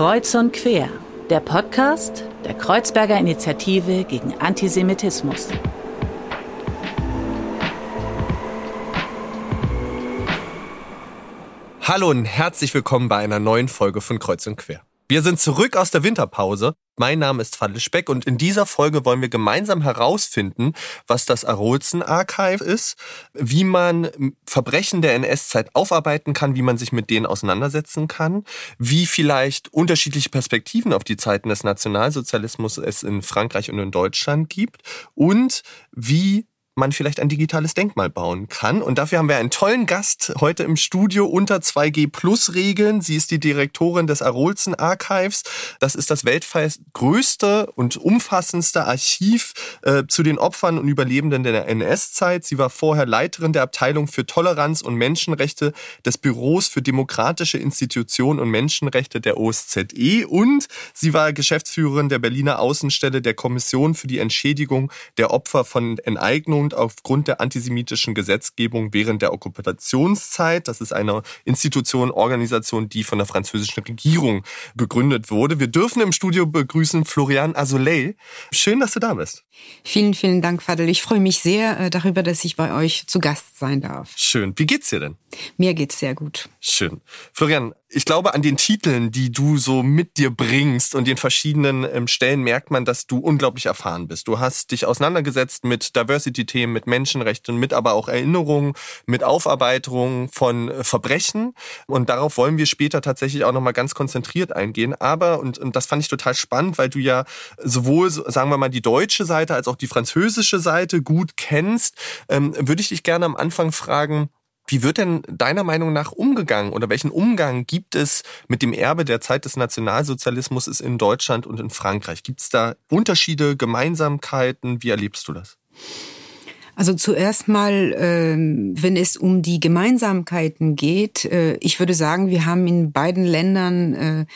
Kreuz und Quer, der Podcast der Kreuzberger Initiative gegen Antisemitismus. Hallo und herzlich willkommen bei einer neuen Folge von Kreuz und Quer. Wir sind zurück aus der Winterpause. Mein Name ist Falle Speck und in dieser Folge wollen wir gemeinsam herausfinden, was das Arolsen Archive ist, wie man Verbrechen der NS-Zeit aufarbeiten kann, wie man sich mit denen auseinandersetzen kann, wie vielleicht unterschiedliche Perspektiven auf die Zeiten des Nationalsozialismus es in Frankreich und in Deutschland gibt und wie man vielleicht ein digitales Denkmal bauen kann. Und dafür haben wir einen tollen Gast heute im Studio unter 2G Plus Regeln. Sie ist die Direktorin des Arolsen Archives. Das ist das weltweit größte und umfassendste Archiv äh, zu den Opfern und Überlebenden der NS-Zeit. Sie war vorher Leiterin der Abteilung für Toleranz und Menschenrechte des Büros für demokratische Institutionen und Menschenrechte der OSZE und sie war Geschäftsführerin der Berliner Außenstelle der Kommission für die Entschädigung der Opfer von Enteignung und aufgrund der antisemitischen Gesetzgebung während der Okkupationszeit. Das ist eine Institution, Organisation, die von der französischen Regierung gegründet wurde. Wir dürfen im Studio begrüßen Florian Azoulay. Schön, dass du da bist. Vielen, vielen Dank, Fadel. Ich freue mich sehr äh, darüber, dass ich bei euch zu Gast sein darf. Schön. Wie geht's dir denn? Mir geht's sehr gut. Schön. Florian, ich glaube, an den Titeln, die du so mit dir bringst und den verschiedenen ähm, Stellen merkt man, dass du unglaublich erfahren bist. Du hast dich auseinandergesetzt mit Diversity-Themen, mit Menschenrechten, mit aber auch Erinnerungen, mit Aufarbeitung von äh, Verbrechen. Und darauf wollen wir später tatsächlich auch nochmal ganz konzentriert eingehen. Aber, und, und das fand ich total spannend, weil du ja sowohl, sagen wir mal, die deutsche Seite als auch die französische Seite gut kennst, ähm, würde ich dich gerne am Anfang fragen, wie wird denn deiner Meinung nach umgegangen oder welchen Umgang gibt es mit dem Erbe der Zeit des Nationalsozialismus in Deutschland und in Frankreich? Gibt es da Unterschiede, Gemeinsamkeiten? Wie erlebst du das? Also zuerst mal, ähm, wenn es um die Gemeinsamkeiten geht, äh, ich würde sagen, wir haben in beiden Ländern äh,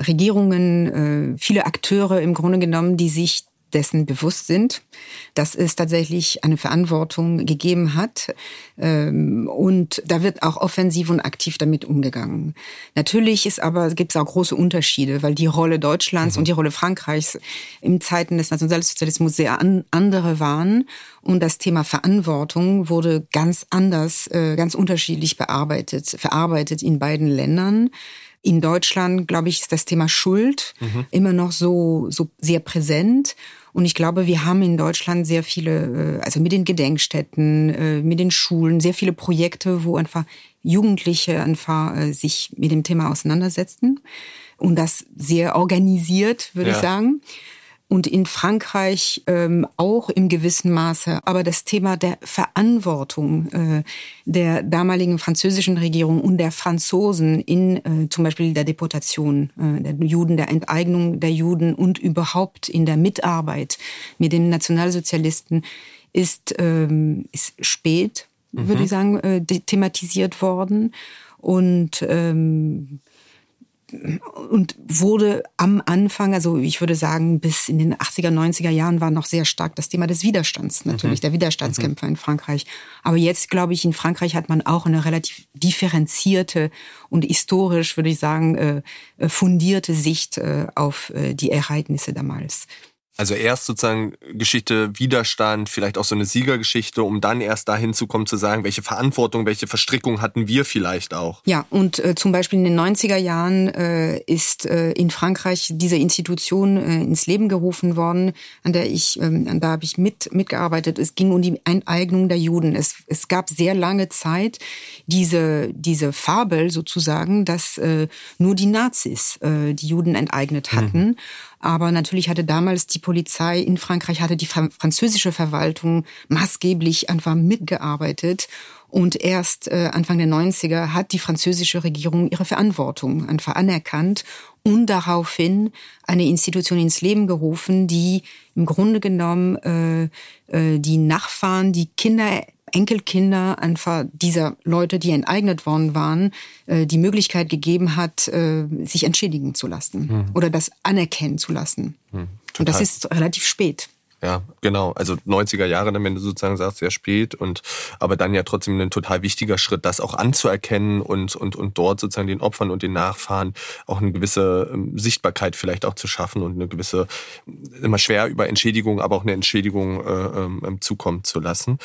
Regierungen, äh, viele Akteure im Grunde genommen, die sich dessen bewusst sind, dass es tatsächlich eine Verantwortung gegeben hat. Ähm, und da wird auch offensiv und aktiv damit umgegangen. Natürlich ist aber, gibt es auch große Unterschiede, weil die Rolle Deutschlands mhm. und die Rolle Frankreichs in Zeiten des Nationalsozialismus sehr andere waren. Und das Thema Verantwortung wurde ganz anders, äh, ganz unterschiedlich bearbeitet, verarbeitet in beiden Ländern. In Deutschland, glaube ich, ist das Thema Schuld mhm. immer noch so, so sehr präsent. Und ich glaube, wir haben in Deutschland sehr viele, äh, also mit den Gedenkstätten, äh, mit den Schulen, sehr viele Projekte, wo einfach Jugendliche einfach äh, sich mit dem Thema auseinandersetzen. Und das sehr organisiert, würde ja. ich sagen und in Frankreich ähm, auch im gewissen Maße. Aber das Thema der Verantwortung äh, der damaligen französischen Regierung und der Franzosen in äh, zum Beispiel der Deportation äh, der Juden, der Enteignung der Juden und überhaupt in der Mitarbeit mit den Nationalsozialisten ist, ähm, ist spät, mhm. würde ich sagen, äh, thematisiert worden. Und ähm, und wurde am Anfang, also ich würde sagen, bis in den 80er, 90er Jahren war noch sehr stark das Thema des Widerstands, natürlich, mhm. der Widerstandskämpfer mhm. in Frankreich. Aber jetzt, glaube ich, in Frankreich hat man auch eine relativ differenzierte und historisch, würde ich sagen, äh, äh, fundierte Sicht äh, auf die Ereignisse damals. Also erst sozusagen Geschichte, Widerstand, vielleicht auch so eine Siegergeschichte, um dann erst dahin zu kommen, zu sagen, welche Verantwortung, welche Verstrickung hatten wir vielleicht auch. Ja, und äh, zum Beispiel in den 90er Jahren äh, ist äh, in Frankreich diese Institution äh, ins Leben gerufen worden, an der ich, ähm, an da habe ich mit, mitgearbeitet. Es ging um die Enteignung der Juden. Es, es gab sehr lange Zeit diese, diese Fabel sozusagen, dass äh, nur die Nazis äh, die Juden enteignet hatten. Mhm. Aber natürlich hatte damals die Polizei in Frankreich, hatte die französische Verwaltung maßgeblich einfach mitgearbeitet. Und erst äh, Anfang der 90er hat die französische Regierung ihre Verantwortung einfach anerkannt und daraufhin eine Institution ins Leben gerufen, die im Grunde genommen äh, äh, die Nachfahren, die Kinder Enkelkinder einfach dieser Leute, die enteignet worden waren, äh, die Möglichkeit gegeben hat, äh, sich entschädigen zu lassen mhm. oder das anerkennen zu lassen. Mhm. Und das ist relativ spät. Ja, genau. Also 90er Jahre, wenn du sozusagen sagst, sehr spät und aber dann ja trotzdem ein total wichtiger Schritt, das auch anzuerkennen und und und dort sozusagen den Opfern und den Nachfahren auch eine gewisse ähm, Sichtbarkeit vielleicht auch zu schaffen und eine gewisse immer schwer über Entschädigung, aber auch eine Entschädigung äh, ähm, zukommen zu lassen.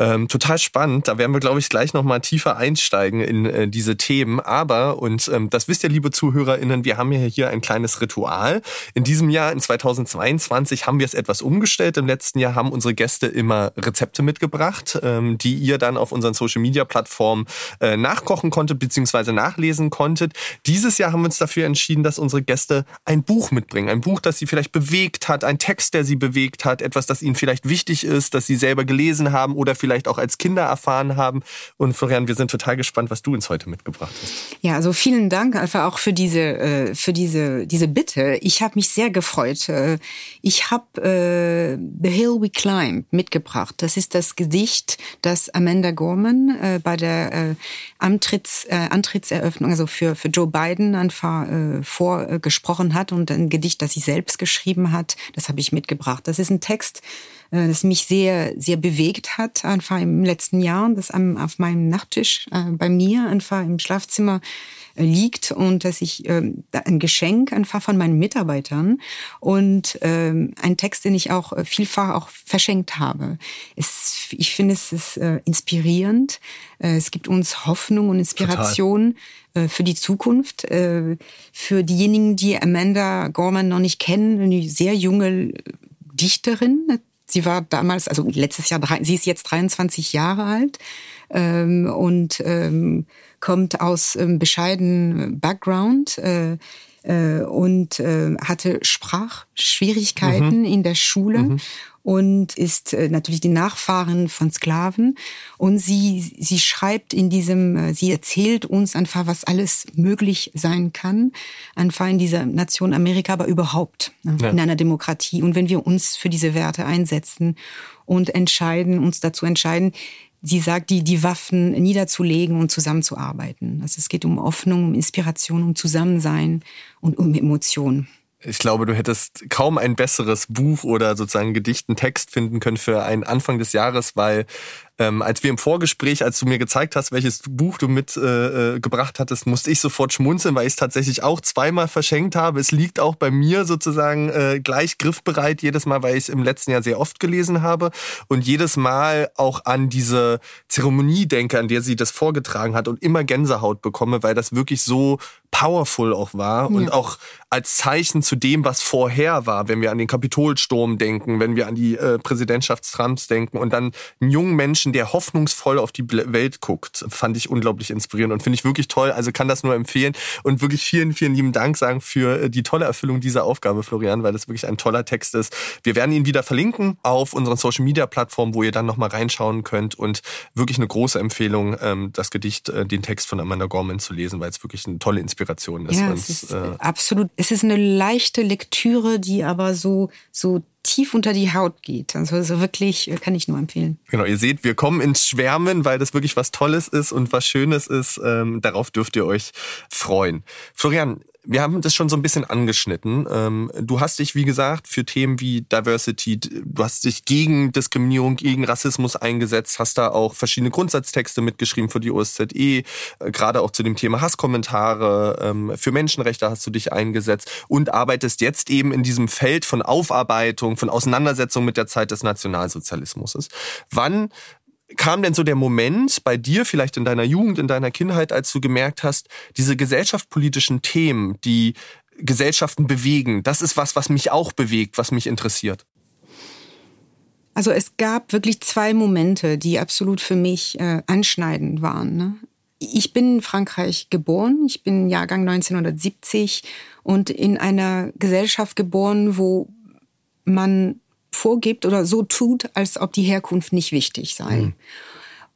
Ähm, total spannend. Da werden wir, glaube ich, gleich nochmal tiefer einsteigen in äh, diese Themen. Aber, und ähm, das wisst ihr, liebe ZuhörerInnen, wir haben ja hier ein kleines Ritual. In diesem Jahr, in 2022, haben wir es etwas umgestellt. Im letzten Jahr haben unsere Gäste immer Rezepte mitgebracht, ähm, die ihr dann auf unseren Social-Media-Plattformen äh, nachkochen konntet, beziehungsweise nachlesen konntet. Dieses Jahr haben wir uns dafür entschieden, dass unsere Gäste ein Buch mitbringen. Ein Buch, das sie vielleicht bewegt hat, ein Text, der sie bewegt hat, etwas, das ihnen vielleicht wichtig ist, das sie selber gelesen haben oder auch als Kinder erfahren haben. Und Florian, wir sind total gespannt, was du uns heute mitgebracht hast. Ja, also vielen Dank einfach auch für diese äh, für diese diese Bitte. Ich habe mich sehr gefreut. Äh, ich habe äh, The Hill We Climb mitgebracht. Das ist das Gedicht, das Amanda Gorman äh, bei der äh, Antritts, äh, Antrittseröffnung, also für für Joe Biden einfach äh, vorgesprochen hat und ein Gedicht, das sie selbst geschrieben hat. Das habe ich mitgebracht. Das ist ein Text das mich sehr, sehr bewegt hat, einfach im letzten Jahr, das auf meinem Nachttisch äh, bei mir einfach im Schlafzimmer äh, liegt und dass ich ähm, ein Geschenk einfach von meinen Mitarbeitern und ähm, ein Text, den ich auch vielfach auch verschenkt habe. Es, ich finde, es ist inspirierend. es gibt uns Hoffnung und Inspiration Total. für die Zukunft. für diejenigen, die Amanda Gorman noch nicht kennen, eine sehr junge Dichterin, Sie war damals, also letztes Jahr, sie ist jetzt 23 Jahre alt ähm, und ähm, kommt aus ähm, bescheidenen Background. Äh, äh, und äh, hatte Sprachschwierigkeiten mhm. in der Schule mhm. Und ist äh, natürlich die Nachfahren von Sklaven. Und sie, sie schreibt in diesem, äh, sie erzählt uns einfach, was alles möglich sein kann, einfach in dieser Nation Amerika, aber überhaupt ne, ja. in einer Demokratie. Und wenn wir uns für diese Werte einsetzen und entscheiden, uns dazu entscheiden, sie sagt, die, die Waffen niederzulegen und zusammenzuarbeiten. Also es geht um Hoffnung, um Inspiration, um Zusammensein und um Emotionen. Ich glaube, du hättest kaum ein besseres Buch oder sozusagen Gedichten Text finden können für einen Anfang des Jahres, weil ähm, als wir im Vorgespräch, als du mir gezeigt hast, welches Buch du mitgebracht äh, äh hattest, musste ich sofort schmunzeln, weil ich es tatsächlich auch zweimal verschenkt habe. Es liegt auch bei mir sozusagen äh, gleich griffbereit jedes Mal, weil ich es im letzten Jahr sehr oft gelesen habe und jedes Mal auch an diese Zeremonie denke, an der sie das vorgetragen hat und immer Gänsehaut bekomme, weil das wirklich so powerful auch war ja. und auch als Zeichen zu dem, was vorher war, wenn wir an den Kapitolsturm denken, wenn wir an die äh, Präsidentschaft Trumps denken und dann einen jungen Menschen, der hoffnungsvoll auf die Welt guckt, fand ich unglaublich inspirierend und finde ich wirklich toll. Also kann das nur empfehlen und wirklich vielen, vielen lieben Dank sagen für äh, die tolle Erfüllung dieser Aufgabe, Florian, weil das wirklich ein toller Text ist. Wir werden ihn wieder verlinken auf unseren Social Media Plattformen, wo ihr dann nochmal reinschauen könnt und wirklich eine große Empfehlung, ähm, das Gedicht, äh, den Text von Amanda Gorman zu lesen, weil es wirklich eine tolle Inspiration Inspiration ist. Ja, es ist äh, absolut. Es ist eine leichte Lektüre, die aber so so tief unter die Haut geht. Also, also wirklich äh, kann ich nur empfehlen. Genau, ihr seht, wir kommen ins Schwärmen, weil das wirklich was Tolles ist und was Schönes ist. Ähm, darauf dürft ihr euch freuen. Florian, wir haben das schon so ein bisschen angeschnitten. Ähm, du hast dich, wie gesagt, für Themen wie Diversity, du hast dich gegen Diskriminierung, gegen Rassismus eingesetzt, hast da auch verschiedene Grundsatztexte mitgeschrieben für die OSZE, äh, gerade auch zu dem Thema Hasskommentare, ähm, für Menschenrechte hast du dich eingesetzt und arbeitest jetzt eben in diesem Feld von Aufarbeitung, von Auseinandersetzung mit der Zeit des Nationalsozialismus. Wann kam denn so der Moment bei dir, vielleicht in deiner Jugend, in deiner Kindheit, als du gemerkt hast, diese gesellschaftspolitischen Themen, die Gesellschaften bewegen, das ist was, was mich auch bewegt, was mich interessiert? Also es gab wirklich zwei Momente, die absolut für mich äh, anschneidend waren. Ne? Ich bin in Frankreich geboren, ich bin Jahrgang 1970 und in einer Gesellschaft geboren, wo man vorgibt oder so tut, als ob die Herkunft nicht wichtig sei. Mhm.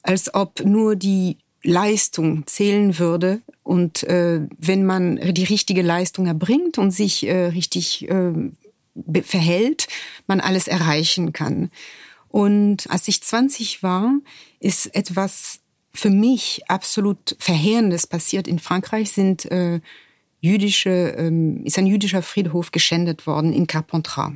Als ob nur die Leistung zählen würde und äh, wenn man die richtige Leistung erbringt und sich äh, richtig äh, verhält, man alles erreichen kann. Und als ich 20 war, ist etwas für mich absolut Verheerendes passiert. In Frankreich sind äh, jüdische, ähm, ist ein jüdischer Friedhof geschändet worden in Carpentras.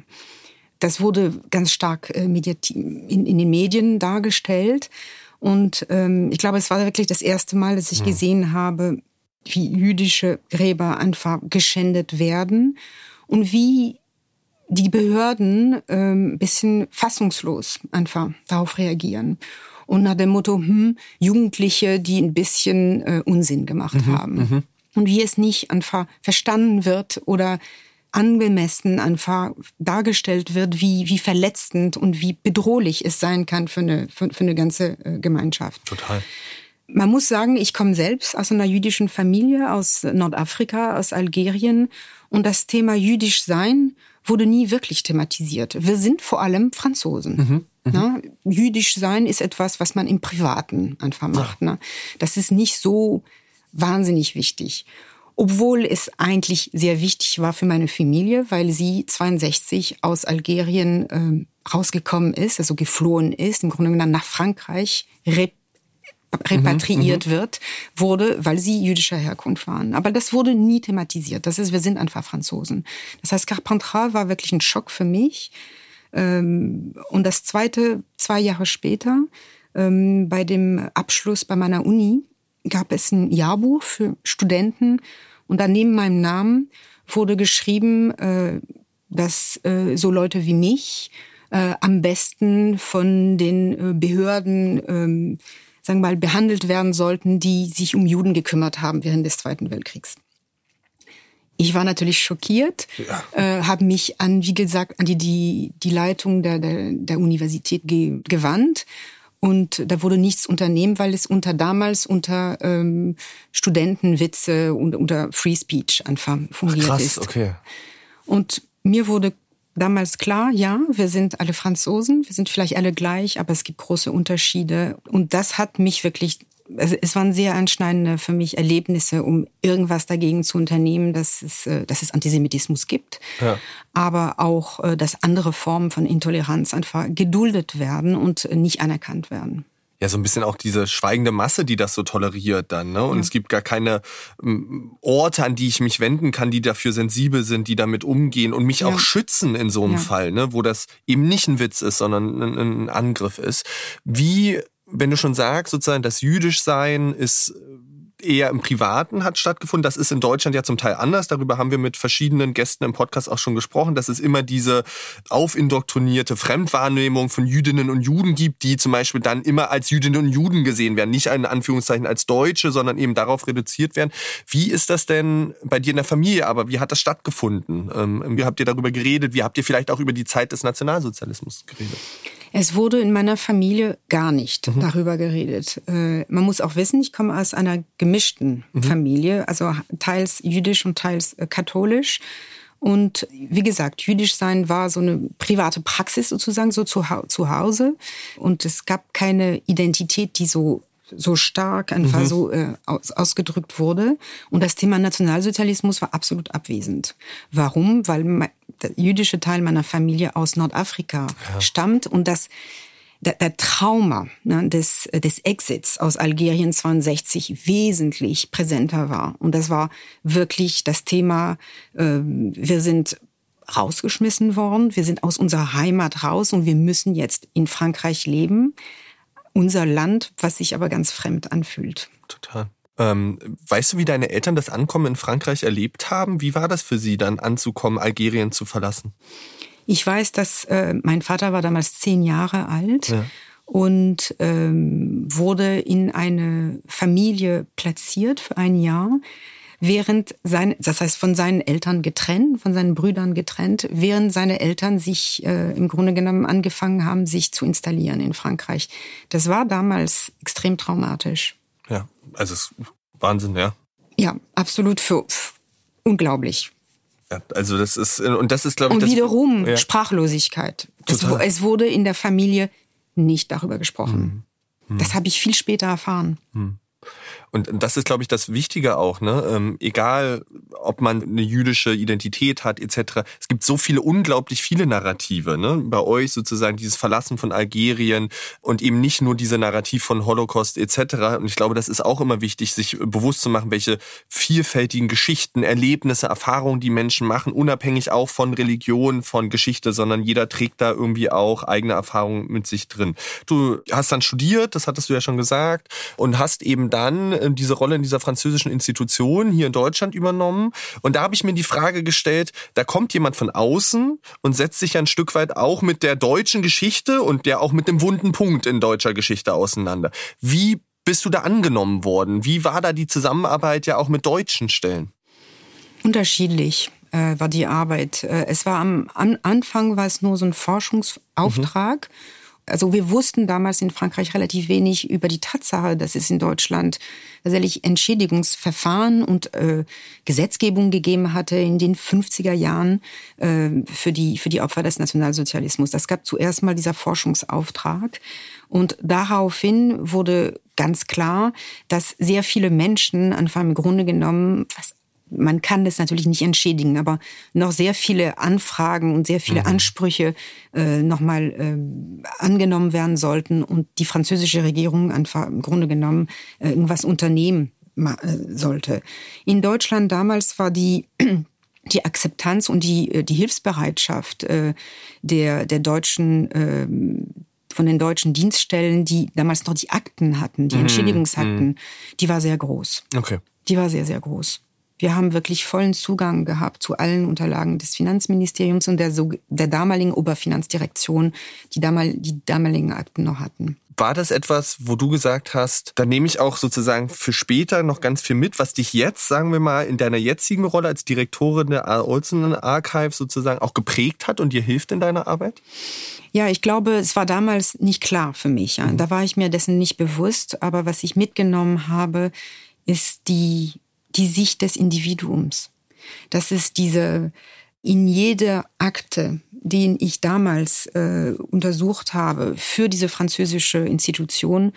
Das wurde ganz stark äh, in, in den Medien dargestellt. Und ähm, ich glaube, es war wirklich das erste Mal, dass ich ja. gesehen habe, wie jüdische Gräber einfach geschändet werden und wie die Behörden ähm, bisschen fassungslos einfach darauf reagieren. Und nach dem Motto, hm, Jugendliche, die ein bisschen äh, Unsinn gemacht mhm, haben. Mhm. Und wie es nicht einfach verstanden wird oder angemessen einfach dargestellt wird, wie, wie verletzend und wie bedrohlich es sein kann für eine, für, für eine ganze äh, Gemeinschaft. Total. Man muss sagen, ich komme selbst aus einer jüdischen Familie aus Nordafrika, aus Algerien. Und das Thema jüdisch sein wurde nie wirklich thematisiert. Wir sind vor allem Franzosen. Mhm. Mhm. Ne? Jüdisch sein ist etwas, was man im Privaten einfach macht. Ja. Ne? Das ist nicht so wahnsinnig wichtig obwohl es eigentlich sehr wichtig war für meine Familie, weil sie 62 aus Algerien äh, rausgekommen ist, also geflohen ist, im Grunde genommen nach Frankreich rep repatriiert mhm, mhm, wird, wurde, weil sie jüdischer Herkunft waren. Aber das wurde nie thematisiert. Das ist, wir sind einfach Franzosen. Das heißt, Carpentras war wirklich ein Schock für mich. Ähm, und das zweite, zwei Jahre später, ähm, bei dem Abschluss bei meiner Uni, gab es ein Jahrbuch für Studenten und dann neben meinem Namen wurde geschrieben, äh, dass äh, so Leute wie mich äh, am besten von den Behörden ähm, sagen wir mal, behandelt werden sollten, die sich um Juden gekümmert haben während des Zweiten Weltkriegs. Ich war natürlich schockiert, ja. äh, habe mich an, wie gesagt, an die, die, die Leitung der, der, der Universität ge, gewandt und da wurde nichts unternehmen, weil es unter damals unter ähm, Studentenwitze und unter Free Speech einfach fungiert Ach, krass, ist. Okay. Und mir wurde damals klar, ja, wir sind alle Franzosen, wir sind vielleicht alle gleich, aber es gibt große Unterschiede. Und das hat mich wirklich es waren sehr einschneidende für mich Erlebnisse, um irgendwas dagegen zu unternehmen, dass es, äh, dass es Antisemitismus gibt, ja. aber auch, äh, dass andere Formen von Intoleranz einfach geduldet werden und nicht anerkannt werden ja so ein bisschen auch diese schweigende Masse, die das so toleriert dann. Ne? Und ja. es gibt gar keine Orte, an die ich mich wenden kann, die dafür sensibel sind, die damit umgehen und mich ja. auch schützen in so einem. Fall, ne? wo das eben nicht ein Witz ist, sondern ein, ein Angriff ist. Wie wenn du schon sagst, sozusagen das Jüdischsein ist eher im Privaten hat stattgefunden. Das ist in Deutschland ja zum Teil anders. Darüber haben wir mit verschiedenen Gästen im Podcast auch schon gesprochen, dass es immer diese aufindoktrinierte Fremdwahrnehmung von Jüdinnen und Juden gibt, die zum Beispiel dann immer als Jüdinnen und Juden gesehen werden. Nicht in Anführungszeichen als Deutsche, sondern eben darauf reduziert werden. Wie ist das denn bei dir in der Familie? Aber wie hat das stattgefunden? Ähm, wie habt ihr darüber geredet? Wie habt ihr vielleicht auch über die Zeit des Nationalsozialismus geredet? Es wurde in meiner Familie gar nicht mhm. darüber geredet. Äh, man muss auch wissen, ich komme aus einer gemischten mhm. Familie, also teils jüdisch und teils äh, katholisch. Und wie gesagt, jüdisch sein war so eine private Praxis sozusagen, so zu, zu Hause. Und es gab keine Identität, die so so stark einfach mhm. so äh, aus, ausgedrückt wurde. Und das Thema Nationalsozialismus war absolut abwesend. Warum? Weil der jüdische Teil meiner Familie aus Nordafrika ja. stammt und das der, der Trauma ne, des, des Exits aus Algerien 62 wesentlich präsenter war. Und das war wirklich das Thema, äh, wir sind rausgeschmissen worden, wir sind aus unserer Heimat raus und wir müssen jetzt in Frankreich leben unser Land, was sich aber ganz fremd anfühlt. Total. Ähm, weißt du, wie deine Eltern das Ankommen in Frankreich erlebt haben? Wie war das für sie dann anzukommen, Algerien zu verlassen? Ich weiß, dass äh, mein Vater war damals zehn Jahre alt ja. und ähm, wurde in eine Familie platziert für ein Jahr während sein, das heißt von seinen Eltern getrennt, von seinen Brüdern getrennt, während seine Eltern sich äh, im Grunde genommen angefangen haben, sich zu installieren in Frankreich. Das war damals extrem traumatisch. Ja, also es ist Wahnsinn, ja. Ja, absolut für, für unglaublich. Ja, also das ist und das ist glaube ich und wiederum ja. Sprachlosigkeit. Das, es wurde in der Familie nicht darüber gesprochen. Hm. Hm. Das habe ich viel später erfahren. Hm. Und das ist, glaube ich, das Wichtige auch, ne? Ähm, egal ob man eine jüdische Identität hat etc. Es gibt so viele, unglaublich viele Narrative. Ne? Bei euch sozusagen dieses Verlassen von Algerien und eben nicht nur diese Narrativ von Holocaust etc. Und ich glaube, das ist auch immer wichtig, sich bewusst zu machen, welche vielfältigen Geschichten, Erlebnisse, Erfahrungen die Menschen machen, unabhängig auch von Religion, von Geschichte, sondern jeder trägt da irgendwie auch eigene Erfahrungen mit sich drin. Du hast dann studiert, das hattest du ja schon gesagt, und hast eben dann äh, diese Rolle in dieser französischen Institution hier in Deutschland übernommen. Und da habe ich mir die Frage gestellt, da kommt jemand von außen und setzt sich ein Stück weit auch mit der deutschen Geschichte und der auch mit dem wunden Punkt in deutscher Geschichte auseinander. Wie bist du da angenommen worden? Wie war da die Zusammenarbeit ja auch mit deutschen Stellen? Unterschiedlich äh, war die Arbeit. Äh, es war am an Anfang war es nur so ein Forschungsauftrag. Mhm. Also wir wussten damals in Frankreich relativ wenig über die Tatsache, dass es in Deutschland tatsächlich Entschädigungsverfahren und äh, Gesetzgebung gegeben hatte in den 50er Jahren äh, für, die, für die Opfer des Nationalsozialismus. Das gab zuerst mal dieser Forschungsauftrag. Und daraufhin wurde ganz klar, dass sehr viele Menschen einfach im Grunde genommen fast man kann das natürlich nicht entschädigen, aber noch sehr viele Anfragen und sehr viele mhm. Ansprüche äh, nochmal äh, angenommen werden sollten und die französische Regierung einfach im Grunde genommen äh, irgendwas unternehmen äh, sollte. In Deutschland damals war die die Akzeptanz und die, äh, die Hilfsbereitschaft äh, der, der deutschen äh, von den deutschen Dienststellen, die damals noch die Akten hatten, die mhm. Entschädigungsakten, mhm. die war sehr groß. Okay. Die war sehr, sehr groß. Wir haben wirklich vollen Zugang gehabt zu allen Unterlagen des Finanzministeriums und der, der damaligen Oberfinanzdirektion, die, damal, die damaligen Akten noch hatten. War das etwas, wo du gesagt hast, da nehme ich auch sozusagen für später noch ganz viel mit, was dich jetzt, sagen wir mal, in deiner jetzigen Rolle als Direktorin der Olsen Archive sozusagen auch geprägt hat und dir hilft in deiner Arbeit? Ja, ich glaube, es war damals nicht klar für mich. Mhm. Da war ich mir dessen nicht bewusst. Aber was ich mitgenommen habe, ist die die Sicht des Individuums. Das ist diese in jeder Akte, den ich damals äh, untersucht habe für diese französische Institution,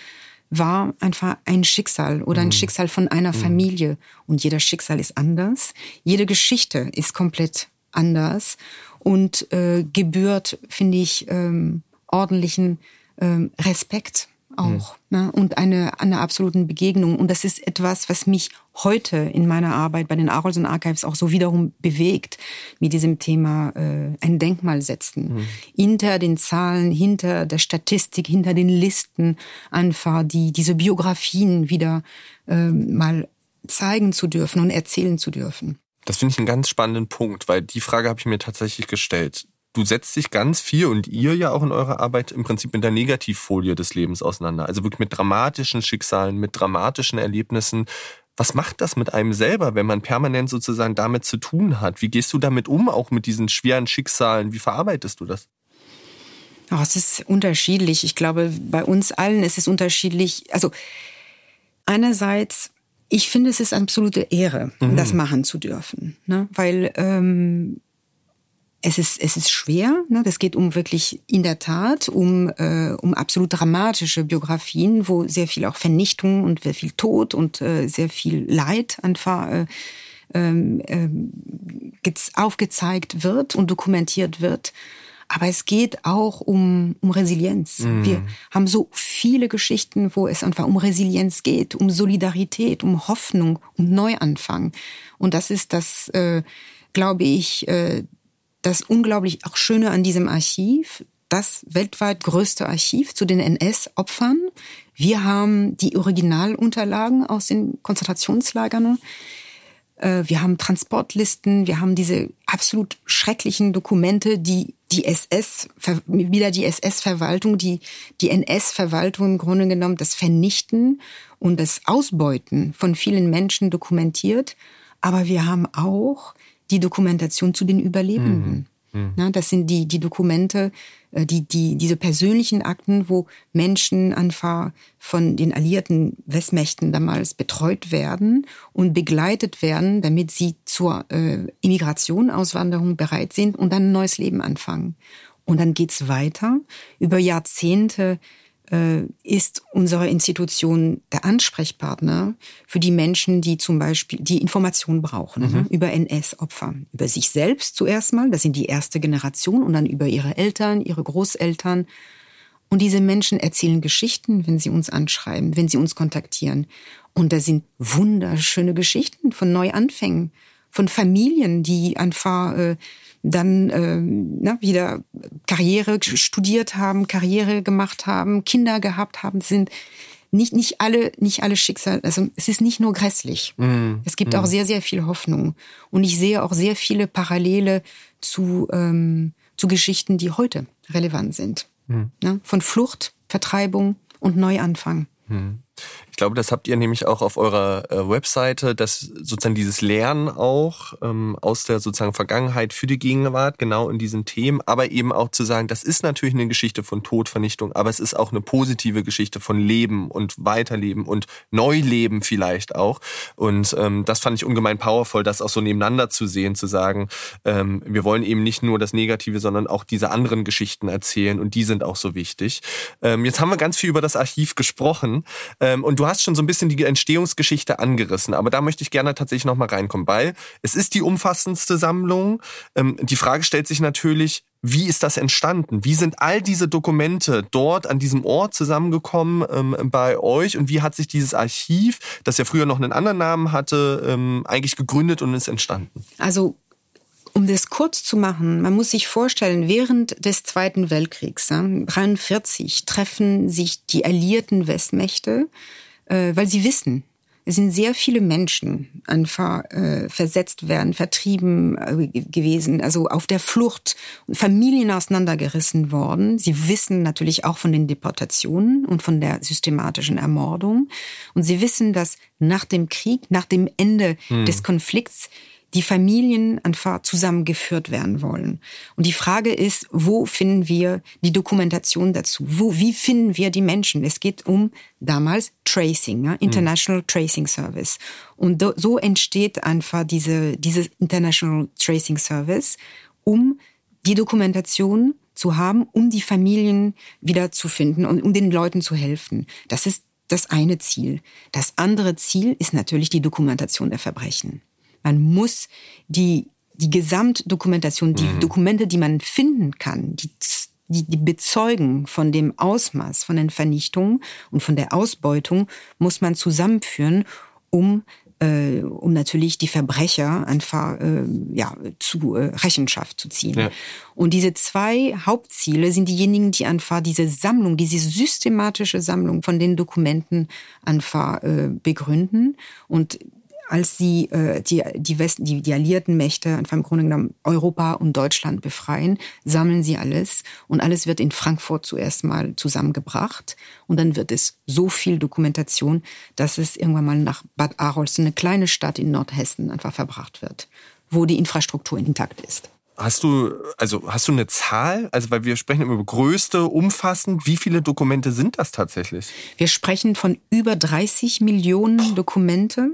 war einfach ein Schicksal oder ein mhm. Schicksal von einer mhm. Familie. Und jeder Schicksal ist anders. Jede Geschichte ist komplett anders und äh, gebührt, finde ich, ähm, ordentlichen ähm, Respekt auch mhm. ne? und eine, eine absoluten Begegnung. Und das ist etwas, was mich heute in meiner Arbeit bei den Arolsen Archives auch so wiederum bewegt, mit diesem Thema äh, ein Denkmal setzen. Mhm. Hinter den Zahlen, hinter der Statistik, hinter den Listen einfach die, diese Biografien wieder äh, mal zeigen zu dürfen und erzählen zu dürfen. Das finde ich einen ganz spannenden Punkt, weil die Frage habe ich mir tatsächlich gestellt du setzt dich ganz viel und ihr ja auch in eurer Arbeit im Prinzip mit der Negativfolie des Lebens auseinander. Also wirklich mit dramatischen Schicksalen, mit dramatischen Erlebnissen. Was macht das mit einem selber, wenn man permanent sozusagen damit zu tun hat? Wie gehst du damit um, auch mit diesen schweren Schicksalen? Wie verarbeitest du das? Oh, es ist unterschiedlich. Ich glaube, bei uns allen ist es unterschiedlich. Also einerseits, ich finde, es ist absolute Ehre, mhm. das machen zu dürfen, ne? weil ähm, es ist, es ist schwer. Ne? Das geht um wirklich in der Tat um, äh, um absolut dramatische Biografien, wo sehr viel auch Vernichtung und sehr viel Tod und äh, sehr viel Leid einfach äh, äh, aufgezeigt wird und dokumentiert wird. Aber es geht auch um, um Resilienz. Mhm. Wir haben so viele Geschichten, wo es einfach um Resilienz geht, um Solidarität, um Hoffnung, um Neuanfang. Und das ist das, äh, glaube ich, äh, das unglaublich auch Schöne an diesem Archiv, das weltweit größte Archiv zu den NS-Opfern. Wir haben die Originalunterlagen aus den Konzentrationslagern. Äh, wir haben Transportlisten, wir haben diese absolut schrecklichen Dokumente, die die SS, wieder die SS-Verwaltung, die, die NS-Verwaltung im Grunde genommen das Vernichten und das Ausbeuten von vielen Menschen dokumentiert. Aber wir haben auch die Dokumentation zu den Überlebenden. Mhm. Mhm. das sind die, die Dokumente, äh, die, die, diese persönlichen Akten, wo Menschen einfach von den alliierten Westmächten damals betreut werden und begleitet werden, damit sie zur äh, Immigration, Auswanderung bereit sind und dann ein neues Leben anfangen. Und dann geht's weiter. Über Jahrzehnte ist unsere Institution der Ansprechpartner für die Menschen, die zum Beispiel die Informationen brauchen mhm. ne, über NS-Opfer, über sich selbst zuerst mal, das sind die erste Generation, und dann über ihre Eltern, ihre Großeltern. Und diese Menschen erzählen Geschichten, wenn sie uns anschreiben, wenn sie uns kontaktieren. Und da sind wunderschöne Geschichten von Neuanfängen, von Familien, die einfach äh, dann äh, na, wieder Karriere studiert haben, Karriere gemacht haben, Kinder gehabt haben, sind nicht, nicht alle, nicht alle Schicksal, also es ist nicht nur grässlich. Mm, es gibt mm. auch sehr, sehr viel Hoffnung. Und ich sehe auch sehr viele Parallele zu, ähm, zu Geschichten, die heute relevant sind. Mm. Ne? Von Flucht, Vertreibung und Neuanfang. Ich glaube, das habt ihr nämlich auch auf eurer äh, Webseite, dass sozusagen dieses Lernen auch ähm, aus der sozusagen Vergangenheit für die Gegenwart, genau in diesen Themen, aber eben auch zu sagen, das ist natürlich eine Geschichte von Todvernichtung, aber es ist auch eine positive Geschichte von Leben und Weiterleben und Neuleben vielleicht auch. Und ähm, das fand ich ungemein powerful, das auch so nebeneinander zu sehen, zu sagen, ähm, wir wollen eben nicht nur das Negative, sondern auch diese anderen Geschichten erzählen und die sind auch so wichtig. Ähm, jetzt haben wir ganz viel über das Archiv gesprochen ähm, und du du hast schon so ein bisschen die Entstehungsgeschichte angerissen, aber da möchte ich gerne tatsächlich nochmal reinkommen, weil es ist die umfassendste Sammlung. Ähm, die Frage stellt sich natürlich, wie ist das entstanden? Wie sind all diese Dokumente dort an diesem Ort zusammengekommen ähm, bei euch? Und wie hat sich dieses Archiv, das ja früher noch einen anderen Namen hatte, ähm, eigentlich gegründet und ist entstanden? Also um das kurz zu machen, man muss sich vorstellen, während des Zweiten Weltkriegs, 1943, treffen sich die alliierten Westmächte äh, weil sie wissen, es sind sehr viele Menschen einfach äh, versetzt werden, vertrieben äh, gewesen, also auf der Flucht, Familien auseinandergerissen worden. Sie wissen natürlich auch von den Deportationen und von der systematischen Ermordung. Und sie wissen, dass nach dem Krieg, nach dem Ende hm. des Konflikts, die Familien einfach zusammengeführt werden wollen. Und die Frage ist, wo finden wir die Dokumentation dazu? Wo, wie finden wir die Menschen? Es geht um damals Tracing, ja? International mhm. Tracing Service. Und do, so entsteht einfach diese, dieses International Tracing Service, um die Dokumentation zu haben, um die Familien wieder zu finden und um den Leuten zu helfen. Das ist das eine Ziel. Das andere Ziel ist natürlich die Dokumentation der Verbrechen. Man muss die, die Gesamtdokumentation, die mhm. Dokumente, die man finden kann, die, die, die bezeugen von dem Ausmaß von den Vernichtungen und von der Ausbeutung, muss man zusammenführen, um äh, um natürlich die Verbrecher einfach äh, ja, zu äh, Rechenschaft zu ziehen. Ja. Und diese zwei Hauptziele sind diejenigen, die einfach diese Sammlung, diese systematische Sammlung von den Dokumenten einfach äh, begründen. Und als sie äh, die, die, West, die, die alliierten Mächte, einfach im Grunde genommen Europa und Deutschland befreien, sammeln sie alles und alles wird in Frankfurt zuerst mal zusammengebracht und dann wird es so viel Dokumentation, dass es irgendwann mal nach Bad Arolsen, eine kleine Stadt in Nordhessen, einfach verbracht wird, wo die Infrastruktur intakt ist. Hast du, also hast du eine Zahl? Also, weil wir sprechen über größte, umfassend. Wie viele Dokumente sind das tatsächlich? Wir sprechen von über 30 Millionen Dokumente.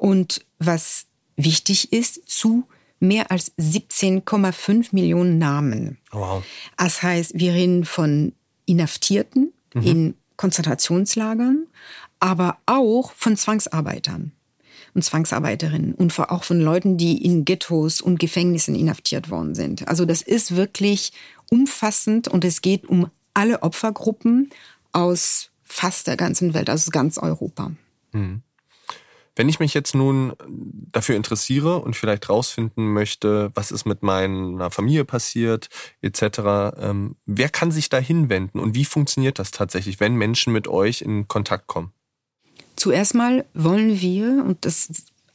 Und was wichtig ist, zu mehr als 17,5 Millionen Namen. Wow. Das heißt, wir reden von Inhaftierten mhm. in Konzentrationslagern, aber auch von Zwangsarbeitern und Zwangsarbeiterinnen und auch von Leuten, die in Ghettos und Gefängnissen inhaftiert worden sind. Also das ist wirklich umfassend und es geht um alle Opfergruppen aus fast der ganzen Welt, also ganz Europa. Mhm. Wenn ich mich jetzt nun dafür interessiere und vielleicht rausfinden möchte, was ist mit meiner Familie passiert, etc., ähm, wer kann sich da hinwenden und wie funktioniert das tatsächlich, wenn Menschen mit euch in Kontakt kommen? Zuerst mal wollen wir, und das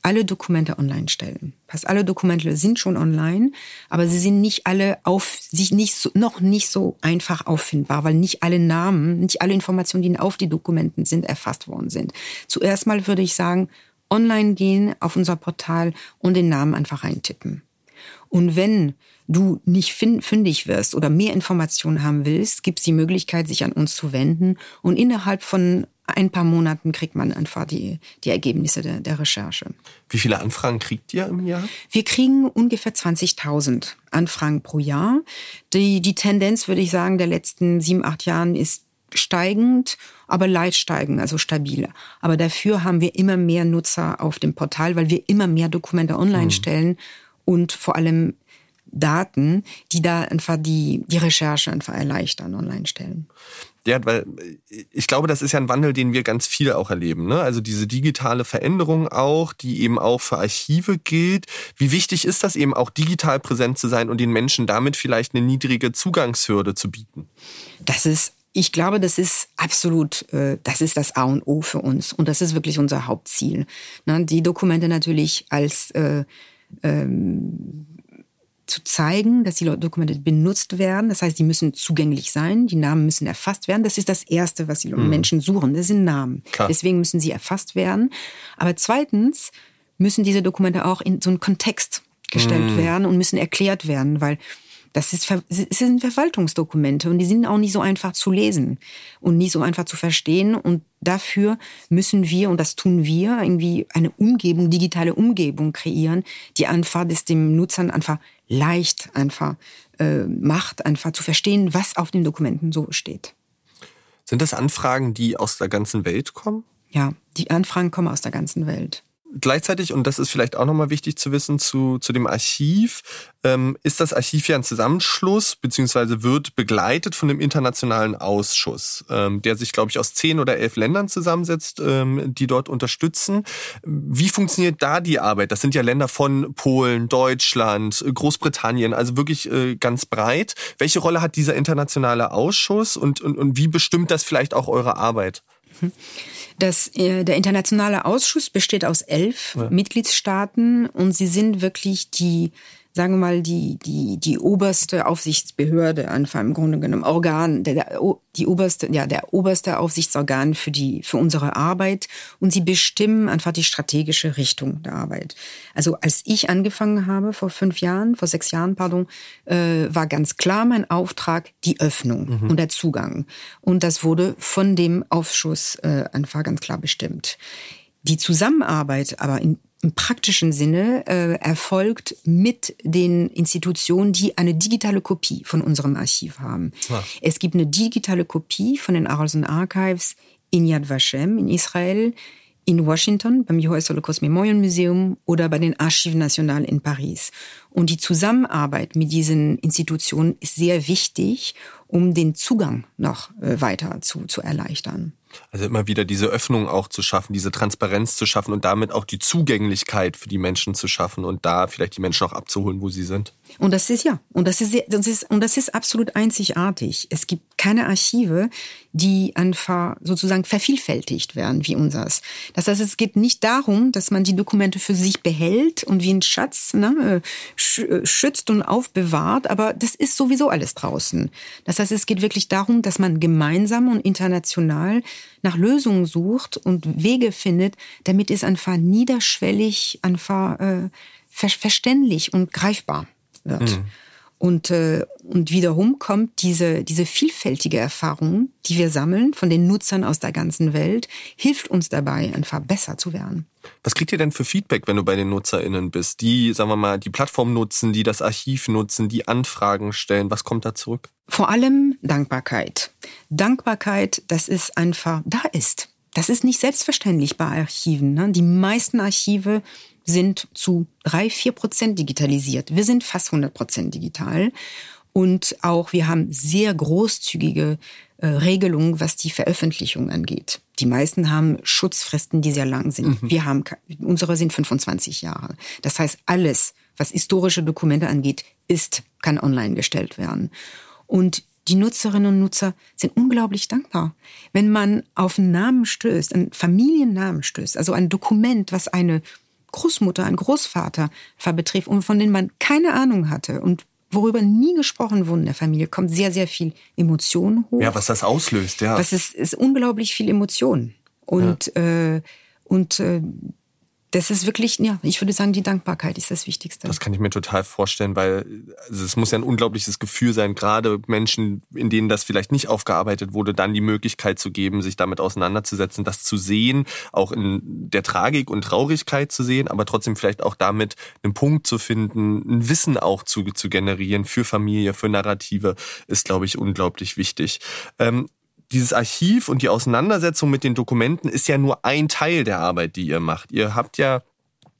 alle Dokumente online stellen. Fast alle Dokumente sind schon online, aber sie sind nicht alle auf, sich nicht so, noch nicht so einfach auffindbar, weil nicht alle Namen, nicht alle Informationen, die auf die Dokumenten sind, erfasst worden sind. Zuerst mal würde ich sagen, online gehen auf unser Portal und den Namen einfach eintippen. Und wenn du nicht fündig wirst oder mehr Informationen haben willst, gibt es die Möglichkeit, sich an uns zu wenden. Und innerhalb von ein paar Monaten kriegt man einfach die, die Ergebnisse der, der Recherche. Wie viele Anfragen kriegt ihr im Jahr? Wir kriegen ungefähr 20.000 Anfragen pro Jahr. Die, die Tendenz, würde ich sagen, der letzten sieben, acht Jahren ist steigend, aber leicht steigend, also stabiler. Aber dafür haben wir immer mehr Nutzer auf dem Portal, weil wir immer mehr Dokumente online mhm. stellen und vor allem Daten, die da einfach die, die Recherche einfach erleichtern, online stellen. Ja, weil äh, ich glaube, das ist ja ein Wandel, den wir ganz viel auch erleben. Ne? Also diese digitale Veränderung auch, die eben auch für Archive gilt. Wie wichtig ist das eben auch digital präsent zu sein und den Menschen damit vielleicht eine niedrige Zugangshürde zu bieten? Das ist ich glaube, das ist absolut, äh, das ist das A und O für uns und das ist wirklich unser Hauptziel. Ne? Die Dokumente natürlich als äh, ähm, zu zeigen, dass die Dokumente benutzt werden. Das heißt, die müssen zugänglich sein, die Namen müssen erfasst werden. Das ist das Erste, was die mhm. Menschen suchen. Das sind Namen. Klar. Deswegen müssen sie erfasst werden. Aber zweitens müssen diese Dokumente auch in so einen Kontext gestellt mhm. werden und müssen erklärt werden, weil das ist, es sind Verwaltungsdokumente und die sind auch nicht so einfach zu lesen und nicht so einfach zu verstehen. Und dafür müssen wir, und das tun wir, irgendwie eine Umgebung, digitale Umgebung kreieren, die einfach das dem Nutzern einfach leicht einfach äh, macht, einfach zu verstehen, was auf den Dokumenten so steht. Sind das Anfragen, die aus der ganzen Welt kommen? Ja, die Anfragen kommen aus der ganzen Welt gleichzeitig, und das ist vielleicht auch nochmal wichtig zu wissen zu, zu dem Archiv, ähm, ist das Archiv ja ein Zusammenschluss, beziehungsweise wird begleitet von dem internationalen Ausschuss, ähm, der sich, glaube ich, aus zehn oder elf Ländern zusammensetzt, ähm, die dort unterstützen. Wie funktioniert da die Arbeit? Das sind ja Länder von Polen, Deutschland, Großbritannien, also wirklich äh, ganz breit. Welche Rolle hat dieser internationale Ausschuss und, und, und wie bestimmt das vielleicht auch eure Arbeit? Das, äh, der internationale Ausschuss besteht aus elf ja. Mitgliedstaaten und sie sind wirklich die sagen wir mal, die, die, die oberste Aufsichtsbehörde, einfach im Grunde genommen Organ, der, der, die oberste, ja, der oberste Aufsichtsorgan für die, für unsere Arbeit und sie bestimmen einfach die strategische Richtung der Arbeit. Also als ich angefangen habe, vor fünf Jahren, vor sechs Jahren, pardon, äh, war ganz klar mein Auftrag die Öffnung mhm. und der Zugang. Und das wurde von dem Ausschuss äh, einfach ganz klar bestimmt. Die Zusammenarbeit aber in im praktischen Sinne äh, erfolgt mit den Institutionen, die eine digitale Kopie von unserem Archiv haben. Ja. Es gibt eine digitale Kopie von den Arolsen Archives in Yad Vashem in Israel, in Washington beim US Holocaust Memorial Museum oder bei den Archives Nationales in Paris. Und die Zusammenarbeit mit diesen Institutionen ist sehr wichtig, um den Zugang noch äh, weiter zu, zu erleichtern. Also immer wieder diese Öffnung auch zu schaffen, diese Transparenz zu schaffen und damit auch die Zugänglichkeit für die Menschen zu schaffen und da vielleicht die Menschen auch abzuholen, wo sie sind. Und das ist ja, und das ist, das ist, und das ist absolut einzigartig. Es gibt keine Archive, die einfach sozusagen vervielfältigt werden wie unseres. Das heißt, es geht nicht darum, dass man die Dokumente für sich behält und wie ein Schatz ne, schützt und aufbewahrt, aber das ist sowieso alles draußen. Das heißt, es geht wirklich darum, dass man gemeinsam und international nach Lösungen sucht und Wege findet, damit es einfach niederschwellig, einfach äh, verständlich und greifbar wird. Mhm. Und, äh, und wiederum kommt diese, diese vielfältige Erfahrung, die wir sammeln von den Nutzern aus der ganzen Welt, hilft uns dabei, einfach besser zu werden. Was kriegt ihr denn für Feedback, wenn du bei den NutzerInnen bist? Die, sagen wir mal, die Plattform nutzen, die das Archiv nutzen, die Anfragen stellen. Was kommt da zurück? Vor allem Dankbarkeit. Dankbarkeit, dass es einfach da ist. Das ist nicht selbstverständlich bei Archiven. Ne? Die meisten Archive sind zu drei, vier Prozent digitalisiert. Wir sind fast 100 Prozent digital. Und auch wir haben sehr großzügige äh, Regelungen, was die Veröffentlichung angeht. Die meisten haben Schutzfristen, die sehr lang sind. Mhm. Wir haben, unsere sind 25 Jahre. Das heißt, alles, was historische Dokumente angeht, ist, kann online gestellt werden. Und die Nutzerinnen und Nutzer sind unglaublich dankbar. Wenn man auf einen Namen stößt, einen Familiennamen stößt, also ein Dokument, was eine Großmutter, ein Großvater betrifft und von denen man keine Ahnung hatte und worüber nie gesprochen wurde in der Familie, kommt sehr, sehr viel Emotion hoch. Ja, was das auslöst, ja. Das ist, ist unglaublich viel Emotion. Und, ja. äh, und äh, das ist wirklich, ja, ich würde sagen, die Dankbarkeit ist das Wichtigste. Das kann ich mir total vorstellen, weil also es muss ja ein unglaubliches Gefühl sein, gerade Menschen, in denen das vielleicht nicht aufgearbeitet wurde, dann die Möglichkeit zu geben, sich damit auseinanderzusetzen, das zu sehen, auch in der Tragik und Traurigkeit zu sehen, aber trotzdem vielleicht auch damit einen Punkt zu finden, ein Wissen auch zu, zu generieren für Familie, für Narrative, ist, glaube ich, unglaublich wichtig. Ähm, dieses Archiv und die Auseinandersetzung mit den Dokumenten ist ja nur ein Teil der Arbeit, die ihr macht. Ihr habt ja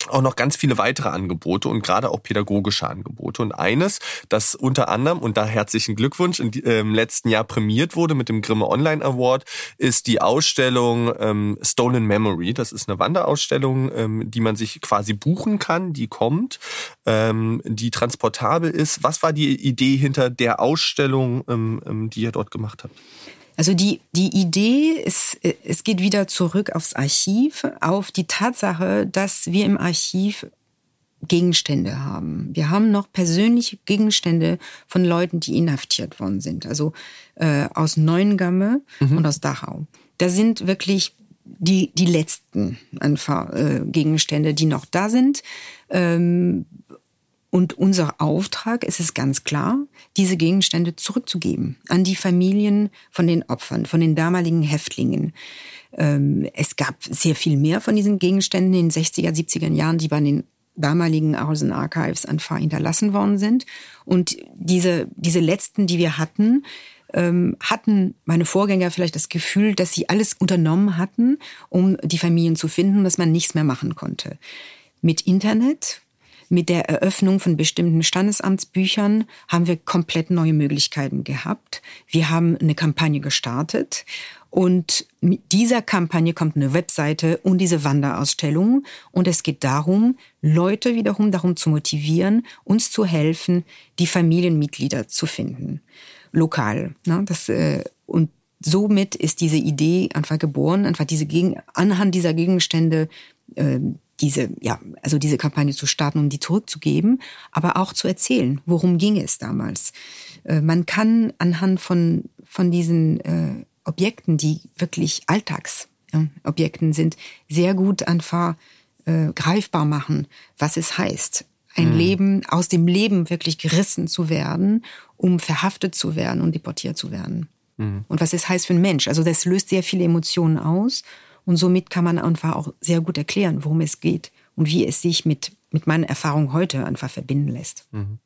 auch noch ganz viele weitere Angebote und gerade auch pädagogische Angebote. Und eines, das unter anderem, und da herzlichen Glückwunsch, im ähm, letzten Jahr prämiert wurde mit dem Grimme Online Award, ist die Ausstellung ähm, Stolen Memory. Das ist eine Wanderausstellung, ähm, die man sich quasi buchen kann, die kommt, ähm, die transportabel ist. Was war die Idee hinter der Ausstellung, ähm, ähm die ihr dort gemacht habt? Also die, die Idee ist, es geht wieder zurück aufs Archiv, auf die Tatsache, dass wir im Archiv Gegenstände haben. Wir haben noch persönliche Gegenstände von Leuten, die inhaftiert worden sind. Also äh, aus Neuengamme mhm. und aus Dachau. Da sind wirklich die, die letzten äh, Gegenstände, die noch da sind. Ähm, und unser Auftrag ist es ganz klar, diese Gegenstände zurückzugeben an die Familien von den Opfern, von den damaligen Häftlingen. Ähm, es gab sehr viel mehr von diesen Gegenständen in den 60er, 70er Jahren, die bei den damaligen Arsen Archives einfach hinterlassen worden sind. Und diese, diese letzten, die wir hatten, ähm, hatten meine Vorgänger vielleicht das Gefühl, dass sie alles unternommen hatten, um die Familien zu finden, dass man nichts mehr machen konnte. Mit Internet, mit der Eröffnung von bestimmten Standesamtsbüchern haben wir komplett neue Möglichkeiten gehabt. Wir haben eine Kampagne gestartet und mit dieser Kampagne kommt eine Webseite und diese Wanderausstellung. Und es geht darum, Leute wiederum darum zu motivieren, uns zu helfen, die Familienmitglieder zu finden. Lokal. Ne? Das, äh, und somit ist diese Idee einfach geboren, einfach diese anhand dieser Gegenstände äh, diese, ja, also diese Kampagne zu starten, um die zurückzugeben, aber auch zu erzählen, worum ging es damals. Äh, man kann anhand von, von diesen äh, Objekten, die wirklich Alltagsobjekten sind, sehr gut einfach äh, greifbar machen, was es heißt, ein mhm. Leben, aus dem Leben wirklich gerissen zu werden, um verhaftet zu werden und deportiert zu werden. Mhm. Und was es heißt für einen Mensch. Also das löst sehr viele Emotionen aus und somit kann man einfach auch sehr gut erklären, worum es geht und wie es sich mit, mit meinen Erfahrungen heute einfach verbinden lässt. Mhm.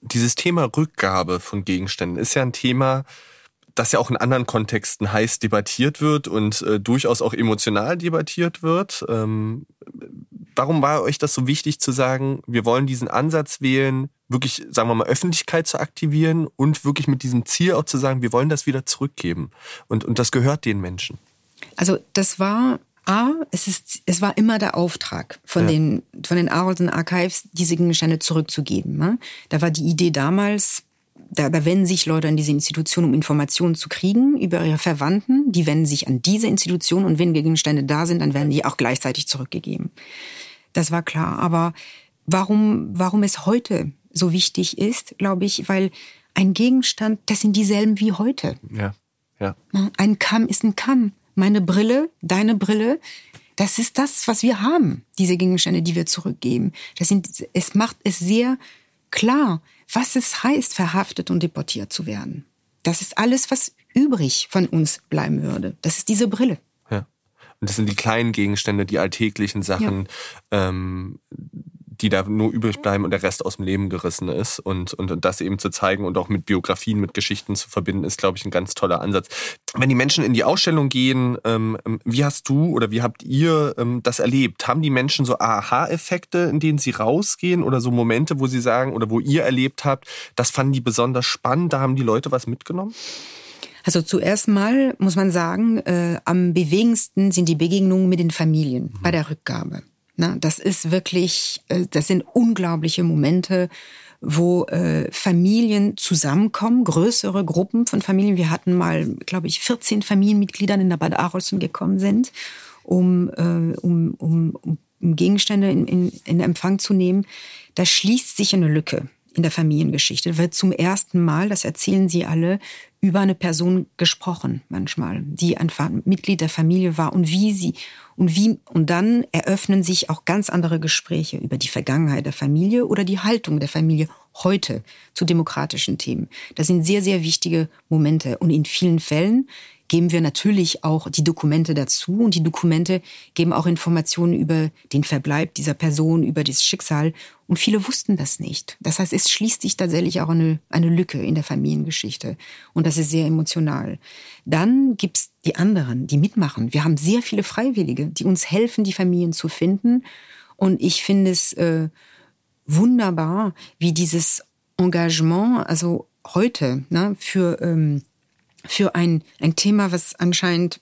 Dieses Thema Rückgabe von Gegenständen ist ja ein Thema, das ja auch in anderen Kontexten heiß debattiert wird und äh, durchaus auch emotional debattiert wird. Ähm, warum war euch das so wichtig zu sagen, wir wollen diesen Ansatz wählen, wirklich, sagen wir mal, Öffentlichkeit zu aktivieren und wirklich mit diesem Ziel auch zu sagen, wir wollen das wieder zurückgeben. Und, und das gehört den Menschen. Also das war A, es, ist, es war immer der Auftrag von ja. den, von den Arolsen Archives, diese Gegenstände zurückzugeben. Ne? Da war die Idee damals, da, da wenden sich Leute an diese Institution, um Informationen zu kriegen über ihre Verwandten. Die wenden sich an diese Institution und wenn Gegenstände da sind, dann werden die auch gleichzeitig zurückgegeben. Das war klar. Aber warum, warum es heute so wichtig ist, glaube ich, weil ein Gegenstand, das sind dieselben wie heute. Ja, ja. Ein Kamm ist ein Kamm meine Brille, deine Brille, das ist das, was wir haben, diese Gegenstände, die wir zurückgeben. Das sind, es macht es sehr klar, was es heißt, verhaftet und deportiert zu werden. Das ist alles, was übrig von uns bleiben würde. Das ist diese Brille. Ja. Und das sind die kleinen Gegenstände, die alltäglichen Sachen, ja. ähm, die da nur übrig bleiben und der Rest aus dem Leben gerissen ist. Und, und, und das eben zu zeigen und auch mit Biografien, mit Geschichten zu verbinden, ist, glaube ich, ein ganz toller Ansatz. Wenn die Menschen in die Ausstellung gehen, ähm, wie hast du oder wie habt ihr ähm, das erlebt? Haben die Menschen so Aha-Effekte, in denen sie rausgehen oder so Momente, wo sie sagen oder wo ihr erlebt habt, das fanden die besonders spannend, da haben die Leute was mitgenommen? Also zuerst mal muss man sagen, äh, am bewegendsten sind die Begegnungen mit den Familien mhm. bei der Rückgabe. Na, das ist wirklich, äh, das sind unglaubliche Momente, wo äh, Familien zusammenkommen, größere Gruppen von Familien. Wir hatten mal, glaube ich, 14 Familienmitglieder in der Bad Arolsen gekommen sind, um, äh, um, um, um Gegenstände in, in, in Empfang zu nehmen. Da schließt sich eine Lücke in der Familiengeschichte. Wird zum ersten Mal, das erzählen sie alle, über eine Person gesprochen manchmal, die einfach Mitglied der Familie war und wie sie und wie und dann eröffnen sich auch ganz andere Gespräche über die Vergangenheit der Familie oder die Haltung der Familie heute zu demokratischen Themen. Das sind sehr sehr wichtige Momente und in vielen Fällen geben wir natürlich auch die Dokumente dazu und die Dokumente geben auch Informationen über den Verbleib dieser Person, über das Schicksal und viele wussten das nicht. Das heißt, es schließt sich tatsächlich auch eine, eine Lücke in der Familiengeschichte und das ist sehr emotional. Dann gibt's die anderen, die mitmachen. Wir haben sehr viele Freiwillige, die uns helfen, die Familien zu finden und ich finde es äh, wunderbar, wie dieses Engagement, also heute, ne, für, ähm, für ein, ein Thema, was anscheinend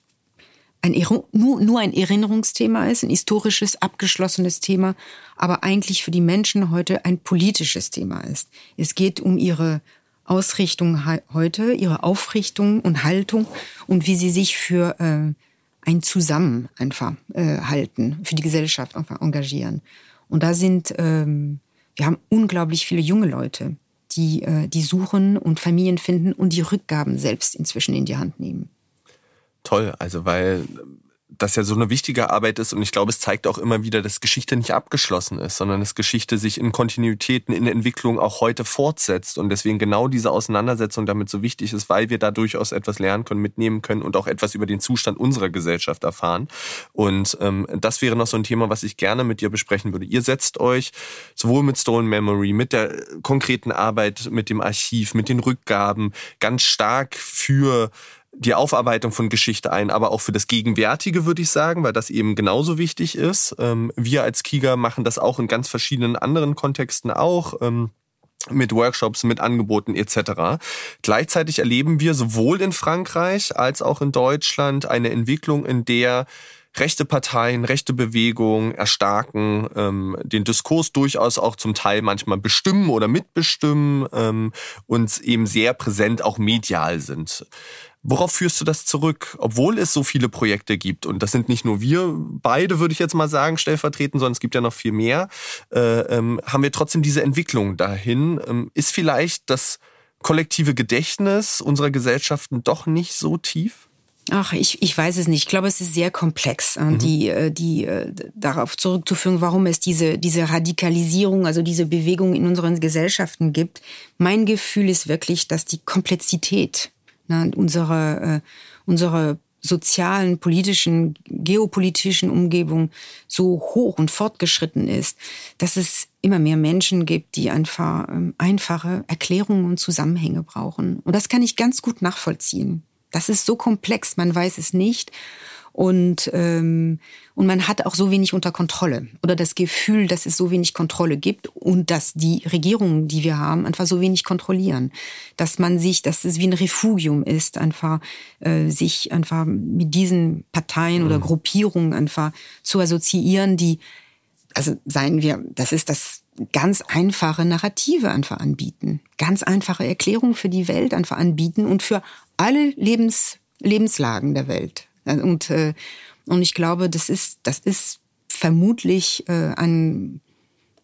ein, nur, nur ein Erinnerungsthema ist, ein historisches, abgeschlossenes Thema, aber eigentlich für die Menschen heute ein politisches Thema ist. Es geht um ihre Ausrichtung heute, ihre Aufrichtung und Haltung und wie sie sich für äh, ein Zusammen einfach äh, halten, für die Gesellschaft einfach engagieren. Und da sind, ähm, wir haben unglaublich viele junge Leute, die, äh, die suchen und Familien finden und die Rückgaben selbst inzwischen in die Hand nehmen. Toll, also weil das ja so eine wichtige Arbeit ist und ich glaube, es zeigt auch immer wieder, dass Geschichte nicht abgeschlossen ist, sondern dass Geschichte sich in Kontinuitäten, in Entwicklung auch heute fortsetzt und deswegen genau diese Auseinandersetzung damit so wichtig ist, weil wir da durchaus etwas lernen können, mitnehmen können und auch etwas über den Zustand unserer Gesellschaft erfahren. Und ähm, das wäre noch so ein Thema, was ich gerne mit dir besprechen würde. Ihr setzt euch sowohl mit Stolen Memory, mit der konkreten Arbeit, mit dem Archiv, mit den Rückgaben ganz stark für die Aufarbeitung von Geschichte ein, aber auch für das Gegenwärtige, würde ich sagen, weil das eben genauso wichtig ist. Ähm, wir als Kiga machen das auch in ganz verschiedenen anderen Kontexten auch ähm, mit Workshops, mit Angeboten etc. Gleichzeitig erleben wir sowohl in Frankreich als auch in Deutschland eine Entwicklung, in der rechte Parteien, rechte Bewegungen erstarken, ähm, den Diskurs durchaus auch zum Teil manchmal bestimmen oder mitbestimmen ähm, und eben sehr präsent auch medial sind. Worauf führst du das zurück, obwohl es so viele Projekte gibt? Und das sind nicht nur wir beide, würde ich jetzt mal sagen, stellvertretend, sondern es gibt ja noch viel mehr. Äh, ähm, haben wir trotzdem diese Entwicklung dahin? Ähm, ist vielleicht das kollektive Gedächtnis unserer Gesellschaften doch nicht so tief? Ach, ich, ich weiß es nicht. Ich glaube, es ist sehr komplex, äh, mhm. die, äh, die äh, darauf zurückzuführen, warum es diese, diese Radikalisierung, also diese Bewegung in unseren Gesellschaften gibt. Mein Gefühl ist wirklich, dass die Komplexität na, unsere, äh, unsere sozialen, politischen, geopolitischen Umgebung so hoch und fortgeschritten ist, dass es immer mehr Menschen gibt, die einfach ähm, einfache Erklärungen und Zusammenhänge brauchen. Und das kann ich ganz gut nachvollziehen. Das ist so komplex, man weiß es nicht und ähm, und man hat auch so wenig unter Kontrolle oder das Gefühl, dass es so wenig Kontrolle gibt und dass die Regierungen, die wir haben, einfach so wenig kontrollieren, dass man sich, dass es wie ein Refugium ist, einfach äh, sich einfach mit diesen Parteien mhm. oder Gruppierungen einfach zu assoziieren, die also seien wir, das ist das ganz einfache Narrative einfach anbieten, ganz einfache Erklärungen für die Welt einfach anbieten und für alle Lebens Lebenslagen der Welt. Und, äh, und ich glaube, das ist, das ist vermutlich äh, ein,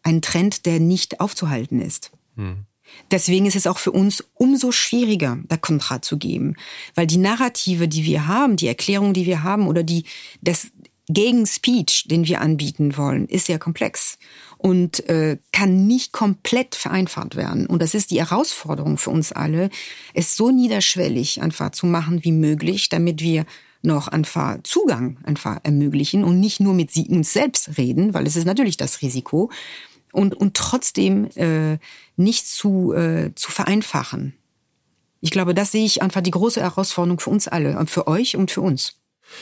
ein Trend, der nicht aufzuhalten ist. Hm. Deswegen ist es auch für uns umso schwieriger, da Kontra zu geben, weil die Narrative, die wir haben, die Erklärung, die wir haben oder die das Gegenspeech, den wir anbieten wollen, ist sehr komplex und äh, kann nicht komplett vereinfacht werden. Und das ist die Herausforderung für uns alle, es so niederschwellig einfach zu machen wie möglich, damit wir noch einfach Zugang einfach ermöglichen und nicht nur mit sie uns selbst reden, weil es ist natürlich das Risiko und und trotzdem äh, nicht zu äh, zu vereinfachen. Ich glaube, das sehe ich einfach die große Herausforderung für uns alle, für euch und für uns.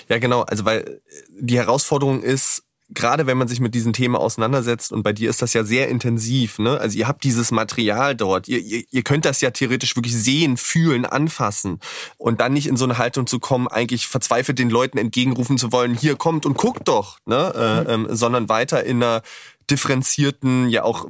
Ja, genau. Also weil die Herausforderung ist, gerade wenn man sich mit diesen Themen auseinandersetzt, und bei dir ist das ja sehr intensiv, ne? Also ihr habt dieses Material dort, ihr, ihr, ihr könnt das ja theoretisch wirklich sehen, fühlen, anfassen und dann nicht in so eine Haltung zu kommen, eigentlich verzweifelt den Leuten entgegenrufen zu wollen, hier kommt und guckt doch, ne? Äh, ähm, sondern weiter in einer differenzierten, ja auch,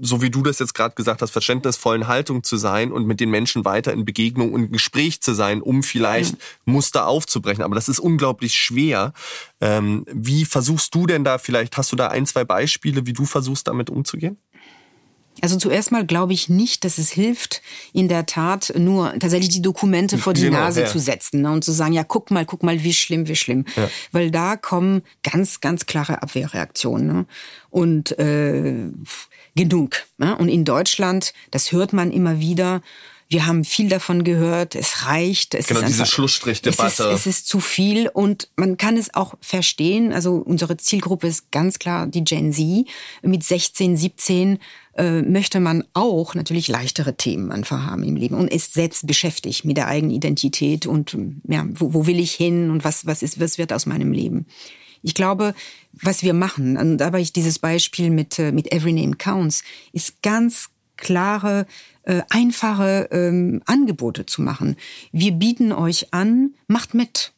so wie du das jetzt gerade gesagt hast, verständnisvollen Haltung zu sein und mit den Menschen weiter in Begegnung und Gespräch zu sein, um vielleicht mhm. Muster aufzubrechen. Aber das ist unglaublich schwer. Ähm, wie versuchst du denn da, vielleicht hast du da ein, zwei Beispiele, wie du versuchst, damit umzugehen? Also zuerst mal glaube ich nicht, dass es hilft, in der Tat nur tatsächlich die Dokumente vor die genau, Nase ja. zu setzen ne, und zu sagen, ja, guck mal, guck mal, wie schlimm, wie schlimm. Ja. Weil da kommen ganz, ganz klare Abwehrreaktionen. Ne? Und äh, genug. Ne? Und in Deutschland, das hört man immer wieder, Wir haben viel davon gehört. Es reicht. Es genau, ist diese einfach, Schlussstrichdebatte. Es ist, es ist zu viel und man kann es auch verstehen. Also unsere Zielgruppe ist ganz klar die Gen Z. Mit 16, 17 äh, möchte man auch natürlich leichtere Themen einfach haben im Leben und ist selbst beschäftigt mit der eigenen Identität und ja, wo, wo will ich hin und was, was ist, was wird aus meinem Leben. Ich glaube, was wir machen, und da habe ich dieses Beispiel mit, äh, mit Every Name Counts, ist ganz klare, äh, einfache ähm, Angebote zu machen. Wir bieten euch an, macht mit.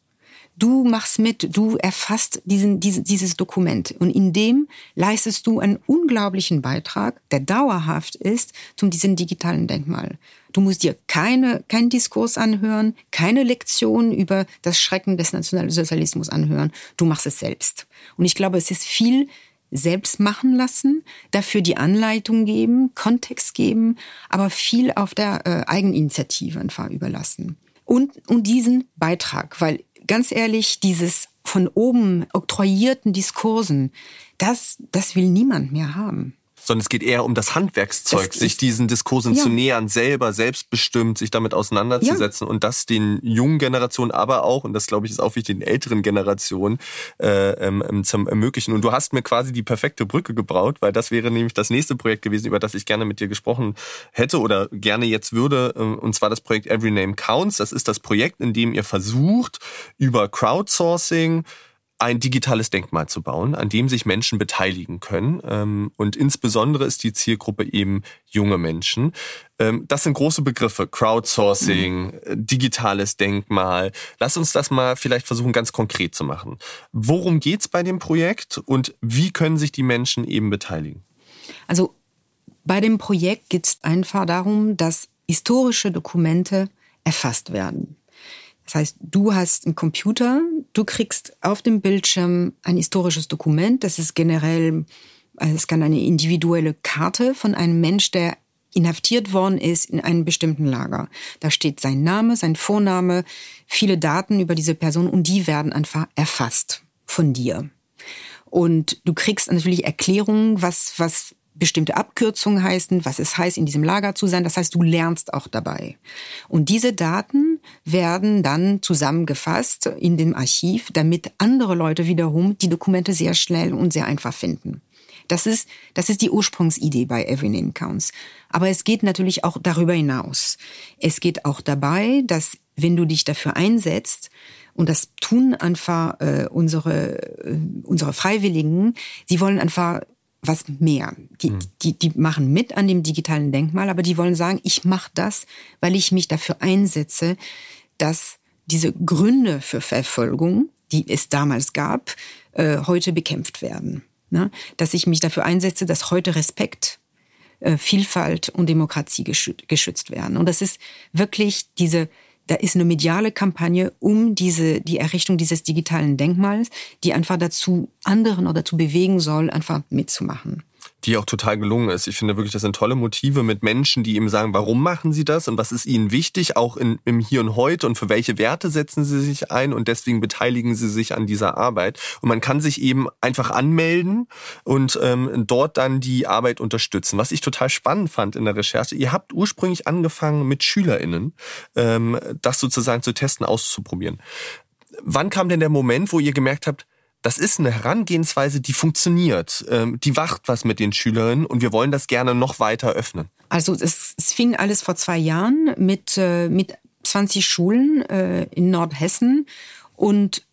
Du machst mit, du erfasst diesen, diesen, dieses Dokument und in dem leistest du einen unglaublichen Beitrag, der dauerhaft ist, zum diesem digitalen Denkmal. Du musst dir keine, keinen Diskurs anhören, keine Lektion über das Schrecken des Nationalsozialismus anhören. Du machst es selbst. Und ich glaube, es ist viel selbst machen lassen, dafür die Anleitung geben, Kontext geben, aber viel auf der äh, Eigeninitiative einfach überlassen. Und, und diesen Beitrag, weil ganz ehrlich, dieses von oben oktroyierten Diskursen, das, das will niemand mehr haben sondern es geht eher um das Handwerkszeug, sich diesen Diskursen ja. zu nähern, selber selbstbestimmt sich damit auseinanderzusetzen ja. und das den jungen Generationen, aber auch, und das glaube ich ist auch wichtig, den älteren Generationen äh, ähm, ähm, zum ermöglichen. Und du hast mir quasi die perfekte Brücke gebraut, weil das wäre nämlich das nächste Projekt gewesen, über das ich gerne mit dir gesprochen hätte oder gerne jetzt würde, äh, und zwar das Projekt Every Name Counts. Das ist das Projekt, in dem ihr versucht, über Crowdsourcing ein digitales Denkmal zu bauen, an dem sich Menschen beteiligen können. Ähm, und insbesondere ist die Zielgruppe eben junge Menschen. Ähm, das sind große Begriffe. Crowdsourcing, mhm. digitales Denkmal. Lass uns das mal vielleicht versuchen, ganz konkret zu machen. Worum geht's bei dem Projekt und wie können sich die Menschen eben beteiligen? Also bei dem Projekt geht es einfach darum, dass historische Dokumente erfasst werden. Das heißt, du hast einen Computer, du kriegst auf dem Bildschirm ein historisches Dokument. Das ist generell, also es kann eine individuelle Karte von einem Mensch, der inhaftiert worden ist in einem bestimmten Lager. Da steht sein Name, sein Vorname, viele Daten über diese Person und die werden einfach erfasst von dir. Und du kriegst natürlich Erklärungen, was, was bestimmte Abkürzungen heißen, was es heißt, in diesem Lager zu sein. Das heißt, du lernst auch dabei. Und diese Daten werden dann zusammengefasst in dem Archiv, damit andere Leute wiederum die Dokumente sehr schnell und sehr einfach finden. Das ist, das ist die Ursprungsidee bei Every Name Counts. Aber es geht natürlich auch darüber hinaus. Es geht auch dabei, dass wenn du dich dafür einsetzt, und das tun einfach äh, unsere, äh, unsere Freiwilligen, sie wollen einfach was mehr. Die, mhm. die, die machen mit an dem digitalen Denkmal, aber die wollen sagen, ich mache das, weil ich mich dafür einsetze, dass diese Gründe für Verfolgung, die es damals gab, äh, heute bekämpft werden. Ne? Dass ich mich dafür einsetze, dass heute Respekt, äh, Vielfalt und Demokratie geschützt werden. Und das ist wirklich diese da ist eine mediale Kampagne um diese, die Errichtung dieses digitalen Denkmals, die einfach dazu anderen oder dazu bewegen soll, einfach mitzumachen die auch total gelungen ist. Ich finde wirklich, das sind tolle Motive mit Menschen, die eben sagen, warum machen sie das und was ist ihnen wichtig, auch in, im Hier und Heute und für welche Werte setzen sie sich ein und deswegen beteiligen sie sich an dieser Arbeit. Und man kann sich eben einfach anmelden und ähm, dort dann die Arbeit unterstützen. Was ich total spannend fand in der Recherche, ihr habt ursprünglich angefangen mit SchülerInnen, ähm, das sozusagen zu testen, auszuprobieren. Wann kam denn der Moment, wo ihr gemerkt habt, das ist eine Herangehensweise, die funktioniert. Ähm, die wacht was mit den Schülerinnen und wir wollen das gerne noch weiter öffnen. Also es, es fing alles vor zwei Jahren mit, äh, mit 20 Schulen äh, in Nordhessen und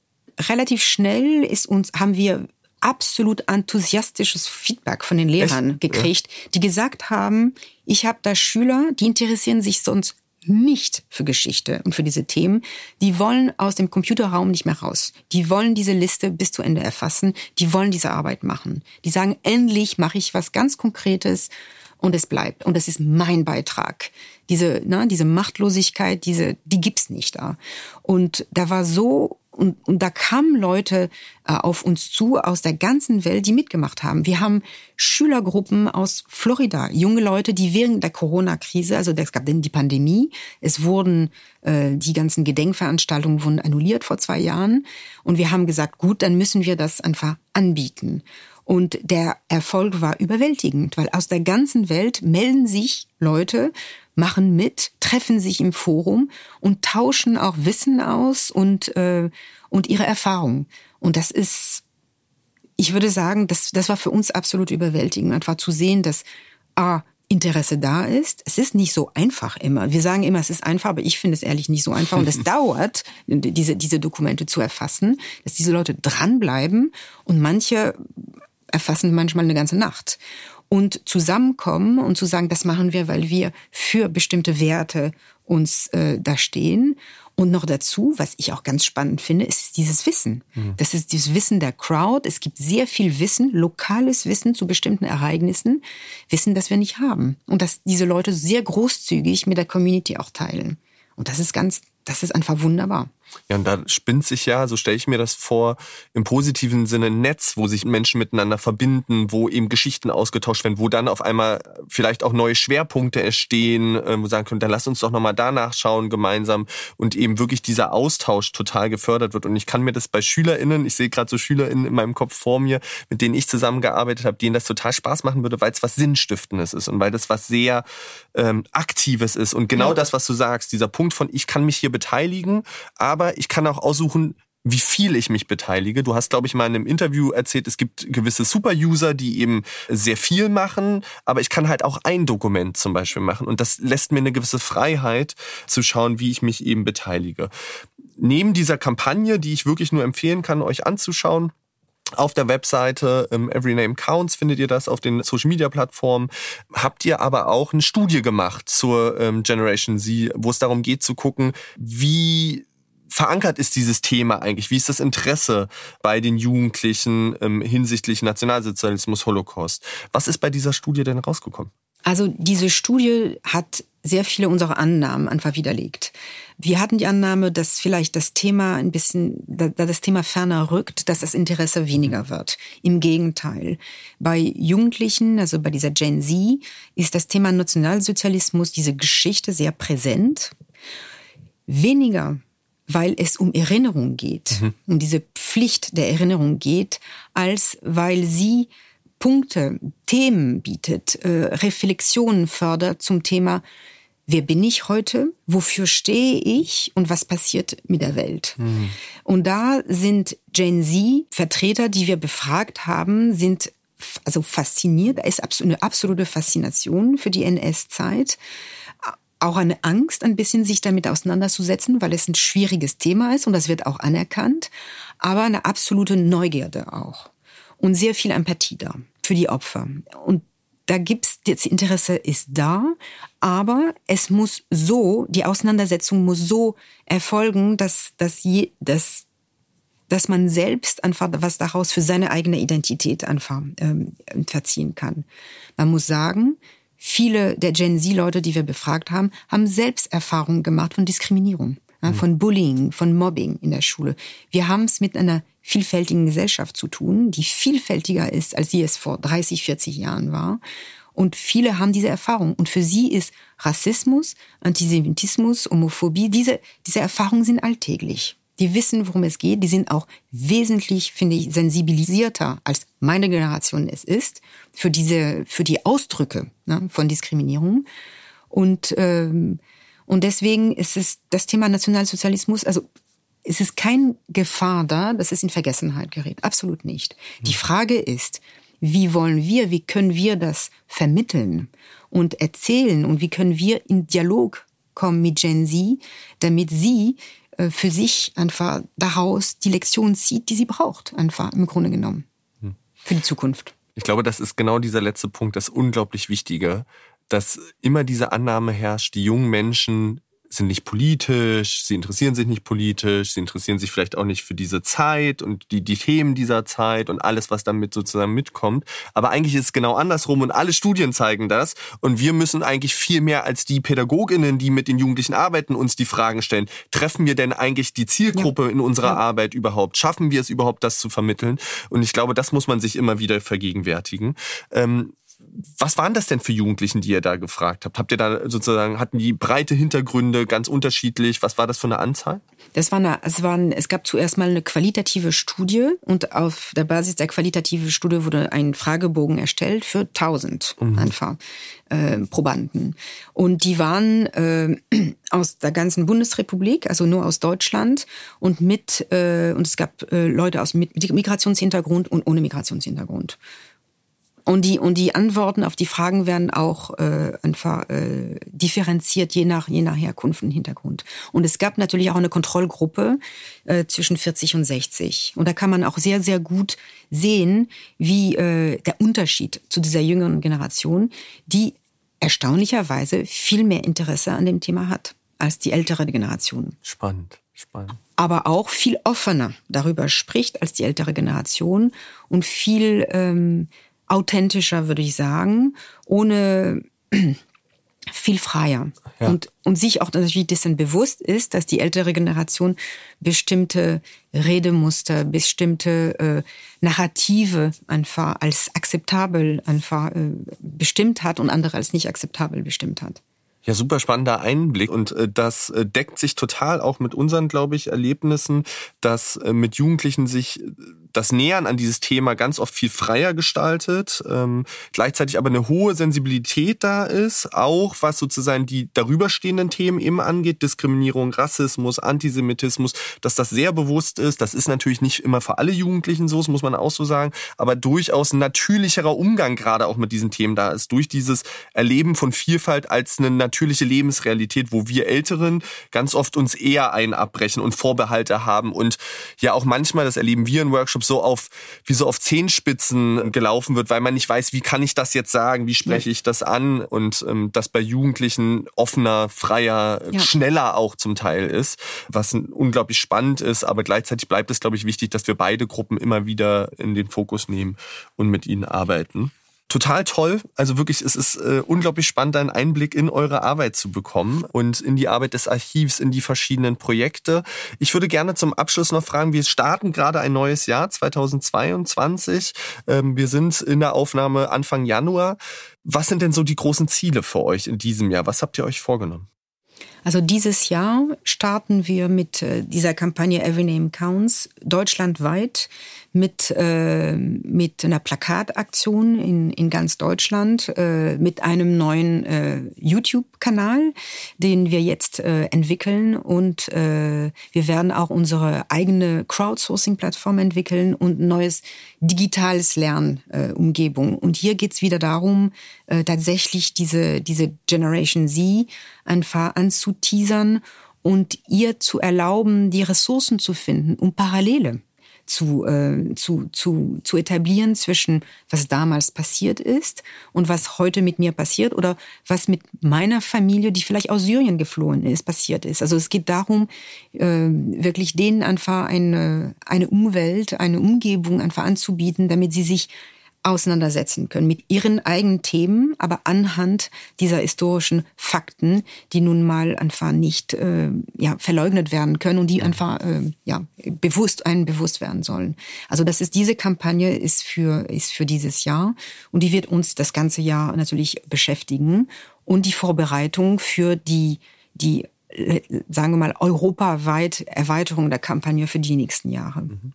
relativ schnell ist uns, haben wir absolut enthusiastisches Feedback von den Lehrern Echt? gekriegt, ja. die gesagt haben, ich habe da Schüler, die interessieren sich sonst nicht für Geschichte und für diese Themen. Die wollen aus dem Computerraum nicht mehr raus. Die wollen diese Liste bis zu Ende erfassen. Die wollen diese Arbeit machen. Die sagen, endlich mache ich was ganz Konkretes und es bleibt. Und das ist mein Beitrag. Diese, ne, diese Machtlosigkeit, diese, die gibt's nicht da. Und da war so und, und da kamen Leute äh, auf uns zu aus der ganzen Welt, die mitgemacht haben. Wir haben Schülergruppen aus Florida, junge Leute, die während der Corona-Krise, also es gab denn die Pandemie, es wurden äh, die ganzen Gedenkveranstaltungen wurden annulliert vor zwei Jahren und wir haben gesagt, gut, dann müssen wir das einfach anbieten. Und der Erfolg war überwältigend, weil aus der ganzen Welt melden sich Leute, machen mit, treffen sich im Forum und tauschen auch Wissen aus und, äh, und ihre Erfahrungen. Und das ist, ich würde sagen, das, das war für uns absolut überwältigend, einfach zu sehen, dass A, Interesse da ist. Es ist nicht so einfach immer. Wir sagen immer, es ist einfach, aber ich finde es ehrlich nicht so einfach. Und es dauert, diese, diese Dokumente zu erfassen, dass diese Leute dranbleiben und manche erfassen manchmal eine ganze Nacht. Und zusammenkommen und zu sagen, das machen wir, weil wir für bestimmte Werte uns äh, da stehen und noch dazu, was ich auch ganz spannend finde, ist dieses Wissen. Mhm. Das ist dieses Wissen der Crowd. Es gibt sehr viel Wissen, lokales Wissen zu bestimmten Ereignissen, Wissen, das wir nicht haben. Und dass diese Leute sehr großzügig mit der Community auch teilen. Und das ist ganz, das ist einfach wunderbar. Ja, und da spinnt sich ja, so stelle ich mir das vor, im positiven Sinne ein Netz, wo sich Menschen miteinander verbinden, wo eben Geschichten ausgetauscht werden, wo dann auf einmal vielleicht auch neue Schwerpunkte entstehen, ähm, wo sagen können, dann lass uns doch nochmal danach schauen gemeinsam und eben wirklich dieser Austausch total gefördert wird. Und ich kann mir das bei SchülerInnen, ich sehe gerade so SchülerInnen in meinem Kopf vor mir, mit denen ich zusammengearbeitet habe, denen das total Spaß machen würde, weil es was Sinnstiftendes ist und weil das was sehr ähm, Aktives ist. Und genau ja. das, was du sagst, dieser Punkt von, ich kann mich hier beteiligen, aber aber ich kann auch aussuchen, wie viel ich mich beteilige. Du hast, glaube ich, mal in einem Interview erzählt, es gibt gewisse Super-User, die eben sehr viel machen, aber ich kann halt auch ein Dokument zum Beispiel machen. Und das lässt mir eine gewisse Freiheit zu schauen, wie ich mich eben beteilige. Neben dieser Kampagne, die ich wirklich nur empfehlen kann, euch anzuschauen, auf der Webseite ähm, Every Name Counts findet ihr das auf den Social Media Plattformen. Habt ihr aber auch eine Studie gemacht zur ähm, Generation Z, wo es darum geht zu gucken, wie verankert ist dieses Thema eigentlich? Wie ist das Interesse bei den Jugendlichen ähm, hinsichtlich Nationalsozialismus, Holocaust? Was ist bei dieser Studie denn rausgekommen? Also diese Studie hat sehr viele unserer Annahmen einfach widerlegt. Wir hatten die Annahme, dass vielleicht das Thema ein bisschen, da das Thema ferner rückt, dass das Interesse weniger wird. Im Gegenteil. Bei Jugendlichen, also bei dieser Gen Z, ist das Thema Nationalsozialismus, diese Geschichte sehr präsent. Weniger weil es um Erinnerung geht, mhm. um diese Pflicht der Erinnerung geht, als weil sie Punkte, Themen bietet, äh, Reflexionen fördert zum Thema, wer bin ich heute, wofür stehe ich und was passiert mit der Welt. Mhm. Und da sind Gen Z Vertreter, die wir befragt haben, sind also fasziniert, da ist eine absolute Faszination für die NS-Zeit auch eine Angst, ein bisschen sich damit auseinanderzusetzen, weil es ein schwieriges Thema ist und das wird auch anerkannt, aber eine absolute Neugierde auch und sehr viel Empathie da für die Opfer. Und da gibt's das Interesse ist da, aber es muss so, die Auseinandersetzung muss so erfolgen, dass, dass, je, dass, dass man selbst einfach was daraus für seine eigene Identität einfach ähm, verziehen kann. Man muss sagen, viele der Gen Z-Leute, die wir befragt haben, haben selbst Erfahrungen gemacht von Diskriminierung, ja, von Bullying, von Mobbing in der Schule. Wir haben es mit einer vielfältigen Gesellschaft zu tun, die vielfältiger ist, als sie es vor 30, 40 Jahren war. Und viele haben diese Erfahrung. Und für sie ist Rassismus, Antisemitismus, Homophobie, diese, diese Erfahrungen sind alltäglich die wissen, worum es geht, die sind auch wesentlich, finde ich, sensibilisierter als meine Generation es ist für diese, für die Ausdrücke ne, von Diskriminierung. Und ähm, und deswegen ist es das Thema Nationalsozialismus, also es ist kein Gefahr da, dass es in Vergessenheit gerät. Absolut nicht. Die hm. Frage ist, wie wollen wir, wie können wir das vermitteln und erzählen und wie können wir in Dialog kommen mit Gen Z, damit sie für sich einfach daraus die Lektion zieht, die sie braucht, einfach im Grunde genommen. Hm. Für die Zukunft. Ich glaube, das ist genau dieser letzte Punkt, das unglaublich Wichtige, dass immer diese Annahme herrscht, die jungen Menschen sind nicht politisch, sie interessieren sich nicht politisch, sie interessieren sich vielleicht auch nicht für diese Zeit und die, die Themen dieser Zeit und alles, was damit sozusagen mitkommt. Aber eigentlich ist es genau andersrum und alle Studien zeigen das. Und wir müssen eigentlich viel mehr als die Pädagoginnen, die mit den Jugendlichen arbeiten, uns die Fragen stellen. Treffen wir denn eigentlich die Zielgruppe ja. in unserer ja. Arbeit überhaupt? Schaffen wir es überhaupt, das zu vermitteln? Und ich glaube, das muss man sich immer wieder vergegenwärtigen. Ähm, was waren das denn für Jugendlichen, die ihr da gefragt habt? Habt ihr da sozusagen, hatten die breite Hintergründe, ganz unterschiedlich? Was war das für eine Anzahl? Das war eine, es, waren, es gab zuerst mal eine qualitative Studie und auf der Basis der qualitativen Studie wurde ein Fragebogen erstellt für 1000 mhm. einfach äh, Probanden. Und die waren äh, aus der ganzen Bundesrepublik, also nur aus Deutschland und mit, äh, und es gab äh, Leute aus mit Migrationshintergrund und ohne Migrationshintergrund. Und die, und die Antworten auf die Fragen werden auch äh, einfach äh, differenziert, je nach, je nach Herkunft und Hintergrund. Und es gab natürlich auch eine Kontrollgruppe äh, zwischen 40 und 60. Und da kann man auch sehr, sehr gut sehen, wie äh, der Unterschied zu dieser jüngeren Generation, die erstaunlicherweise viel mehr Interesse an dem Thema hat als die ältere Generation. Spannend, spannend. Aber auch viel offener darüber spricht als die ältere Generation und viel ähm, authentischer, würde ich sagen, ohne viel freier. Ja. Und, und sich auch natürlich dessen bewusst ist, dass die ältere Generation bestimmte Redemuster, bestimmte äh, Narrative einfach als akzeptabel einfach äh, bestimmt hat und andere als nicht akzeptabel bestimmt hat. Ja, super spannender Einblick und äh, das äh, deckt sich total auch mit unseren, glaube ich, Erlebnissen, dass äh, mit Jugendlichen sich äh, das Nähern an dieses Thema ganz oft viel freier gestaltet, ähm, gleichzeitig aber eine hohe Sensibilität da ist, auch was sozusagen die darüberstehenden Themen eben angeht, Diskriminierung, Rassismus, Antisemitismus, dass das sehr bewusst ist. Das ist natürlich nicht immer für alle Jugendlichen so, das muss man auch so sagen, aber durchaus ein natürlicherer Umgang gerade auch mit diesen Themen da ist, durch dieses Erleben von Vielfalt als eine natürliche Lebensrealität, wo wir Älteren ganz oft uns eher ein abbrechen und Vorbehalte haben und ja auch manchmal, das erleben wir in Workshops, so auf, wie so auf Zehenspitzen gelaufen wird, weil man nicht weiß, wie kann ich das jetzt sagen, wie spreche ich das an? Und ähm, das bei Jugendlichen offener, freier, ja. schneller auch zum Teil ist, was unglaublich spannend ist, aber gleichzeitig bleibt es, glaube ich, wichtig, dass wir beide Gruppen immer wieder in den Fokus nehmen und mit ihnen arbeiten total toll. Also wirklich, es ist äh, unglaublich spannend, einen Einblick in eure Arbeit zu bekommen und in die Arbeit des Archivs, in die verschiedenen Projekte. Ich würde gerne zum Abschluss noch fragen, wir starten gerade ein neues Jahr, 2022. Ähm, wir sind in der Aufnahme Anfang Januar. Was sind denn so die großen Ziele für euch in diesem Jahr? Was habt ihr euch vorgenommen? Also dieses Jahr starten wir mit äh, dieser Kampagne Every Name Counts deutschlandweit mit, äh, mit einer Plakataktion in, in ganz Deutschland, äh, mit einem neuen äh, YouTube-Kanal, den wir jetzt äh, entwickeln. Und äh, wir werden auch unsere eigene Crowdsourcing-Plattform entwickeln und ein neues digitales Lernumgebung. Und hier geht's wieder darum, tatsächlich diese, diese Generation Z einfach anzuteasern und ihr zu erlauben, die Ressourcen zu finden, um Parallele zu, äh, zu, zu, zu etablieren zwischen was damals passiert ist und was heute mit mir passiert oder was mit meiner Familie, die vielleicht aus Syrien geflohen ist, passiert ist. Also es geht darum, äh, wirklich denen einfach eine, eine Umwelt, eine Umgebung einfach anzubieten, damit sie sich auseinandersetzen können mit ihren eigenen Themen, aber anhand dieser historischen Fakten, die nun mal einfach nicht äh, ja, verleugnet werden können und die einfach äh, ja, bewusst einen bewusst werden sollen. Also das ist diese Kampagne ist für ist für dieses Jahr und die wird uns das ganze Jahr natürlich beschäftigen und die Vorbereitung für die die äh, sagen wir mal europaweit Erweiterung der Kampagne für die nächsten Jahre. Mhm.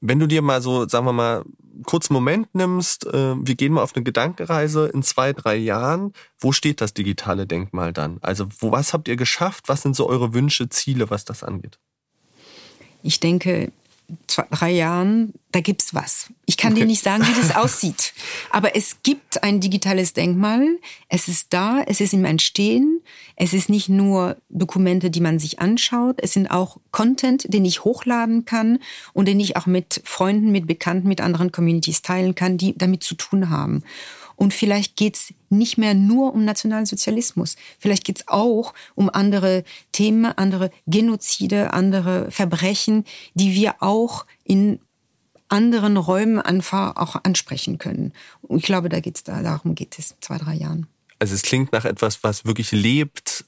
Wenn du dir mal so, sagen wir mal, kurzen Moment nimmst, äh, wir gehen mal auf eine Gedankenreise in zwei, drei Jahren, wo steht das digitale Denkmal dann? Also wo, was habt ihr geschafft? Was sind so eure Wünsche, Ziele, was das angeht? Ich denke, zwei, drei Jahren, da gibt's was. Ich kann okay. dir nicht sagen, wie das aussieht. Aber es gibt ein digitales Denkmal. Es ist da, es ist im Entstehen. Es ist nicht nur Dokumente, die man sich anschaut. Es sind auch Content, den ich hochladen kann und den ich auch mit Freunden, mit Bekannten, mit anderen Communities teilen kann, die damit zu tun haben. Und vielleicht geht's nicht mehr nur um Nationalsozialismus. Vielleicht geht's auch um andere Themen, andere Genozide, andere Verbrechen, die wir auch in anderen Räumen auch ansprechen können. Und ich glaube, da geht's da, darum geht es zwei, drei Jahren. Also es klingt nach etwas, was wirklich lebt,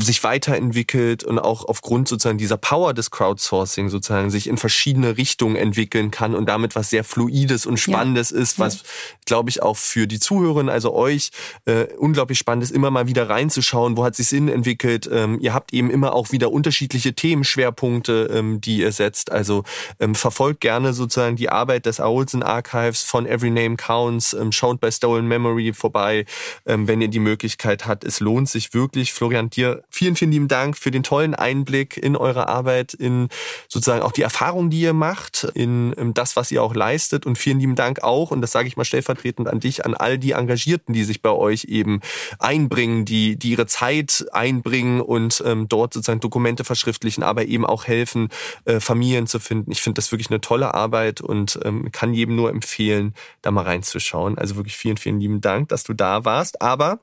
sich weiterentwickelt und auch aufgrund sozusagen dieser Power des Crowdsourcing sozusagen sich in verschiedene Richtungen entwickeln kann und damit was sehr Fluides und Spannendes ja. ist, was, ja. glaube ich, auch für die Zuhörerinnen, also euch, äh, unglaublich spannend ist, immer mal wieder reinzuschauen, wo hat sich Sinn entwickelt. Ähm, ihr habt eben immer auch wieder unterschiedliche Themenschwerpunkte, ähm, die ihr setzt. Also ähm, verfolgt gerne sozusagen die Arbeit des Olsen Archives von Every Name Counts, ähm, schaut bei Stolen Memory vorbei, ähm, wenn ihr die Möglichkeit habt. Es lohnt sich wirklich. Florian, dir vielen, vielen lieben Dank für den tollen Einblick in eure Arbeit, in sozusagen auch die Erfahrung, die ihr macht, in, in das, was ihr auch leistet. Und vielen lieben Dank auch, und das sage ich mal stellvertretend an dich, an all die Engagierten, die sich bei euch eben einbringen, die, die ihre Zeit einbringen und ähm, dort sozusagen Dokumente verschriftlichen, aber eben auch helfen, äh, Familien zu finden. Ich finde das wirklich eine tolle Arbeit und ähm, kann jedem nur empfehlen, da mal reinzuschauen. Also wirklich vielen, vielen lieben Dank, dass du da warst. Aber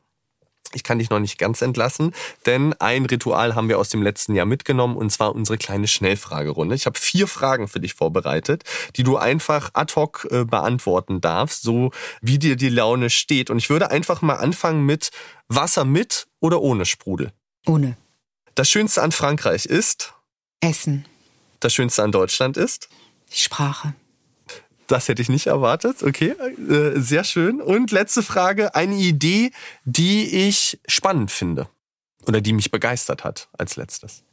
ich kann dich noch nicht ganz entlassen, denn ein Ritual haben wir aus dem letzten Jahr mitgenommen und zwar unsere kleine Schnellfragerunde. Ich habe vier Fragen für dich vorbereitet, die du einfach ad hoc äh, beantworten darfst, so wie dir die Laune steht. Und ich würde einfach mal anfangen mit Wasser mit oder ohne Sprudel? Ohne. Das Schönste an Frankreich ist? Essen. Das Schönste an Deutschland ist? Die Sprache. Das hätte ich nicht erwartet. Okay, äh, sehr schön. Und letzte Frage, eine Idee, die ich spannend finde oder die mich begeistert hat als letztes.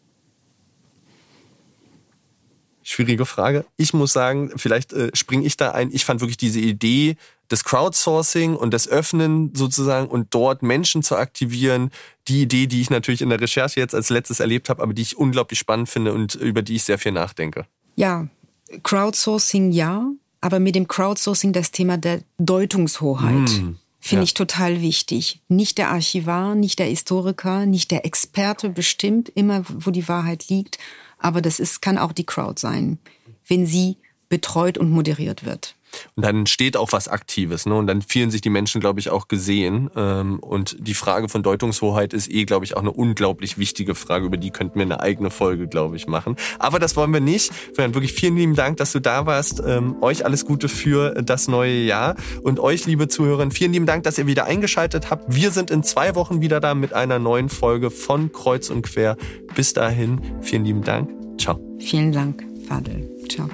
Schwierige Frage. Ich muss sagen, vielleicht äh, springe ich da ein. Ich fand wirklich diese Idee des Crowdsourcing und des Öffnen sozusagen und dort Menschen zu aktivieren, die Idee, die ich natürlich in der Recherche jetzt als letztes erlebt habe, aber die ich unglaublich spannend finde und über die ich sehr viel nachdenke. Ja, Crowdsourcing ja, aber mit dem Crowdsourcing das Thema der Deutungshoheit. Mm. Finde ja. ich total wichtig. Nicht der Archivar, nicht der Historiker, nicht der Experte bestimmt immer, wo die Wahrheit liegt. Aber das ist, kann auch die Crowd sein, wenn sie betreut und moderiert wird. Und dann entsteht auch was Aktives. Ne? Und dann fühlen sich die Menschen, glaube ich, auch gesehen. Ähm, und die Frage von Deutungshoheit ist eh, glaube ich, auch eine unglaublich wichtige Frage. Über die könnten wir eine eigene Folge, glaube ich, machen. Aber das wollen wir nicht. Wirklich vielen lieben Dank, dass du da warst. Ähm, euch alles Gute für das neue Jahr. Und euch, liebe Zuhörer, vielen lieben Dank, dass ihr wieder eingeschaltet habt. Wir sind in zwei Wochen wieder da mit einer neuen Folge von Kreuz und Quer. Bis dahin, vielen lieben Dank. Ciao. Vielen Dank, Fadel. Ciao.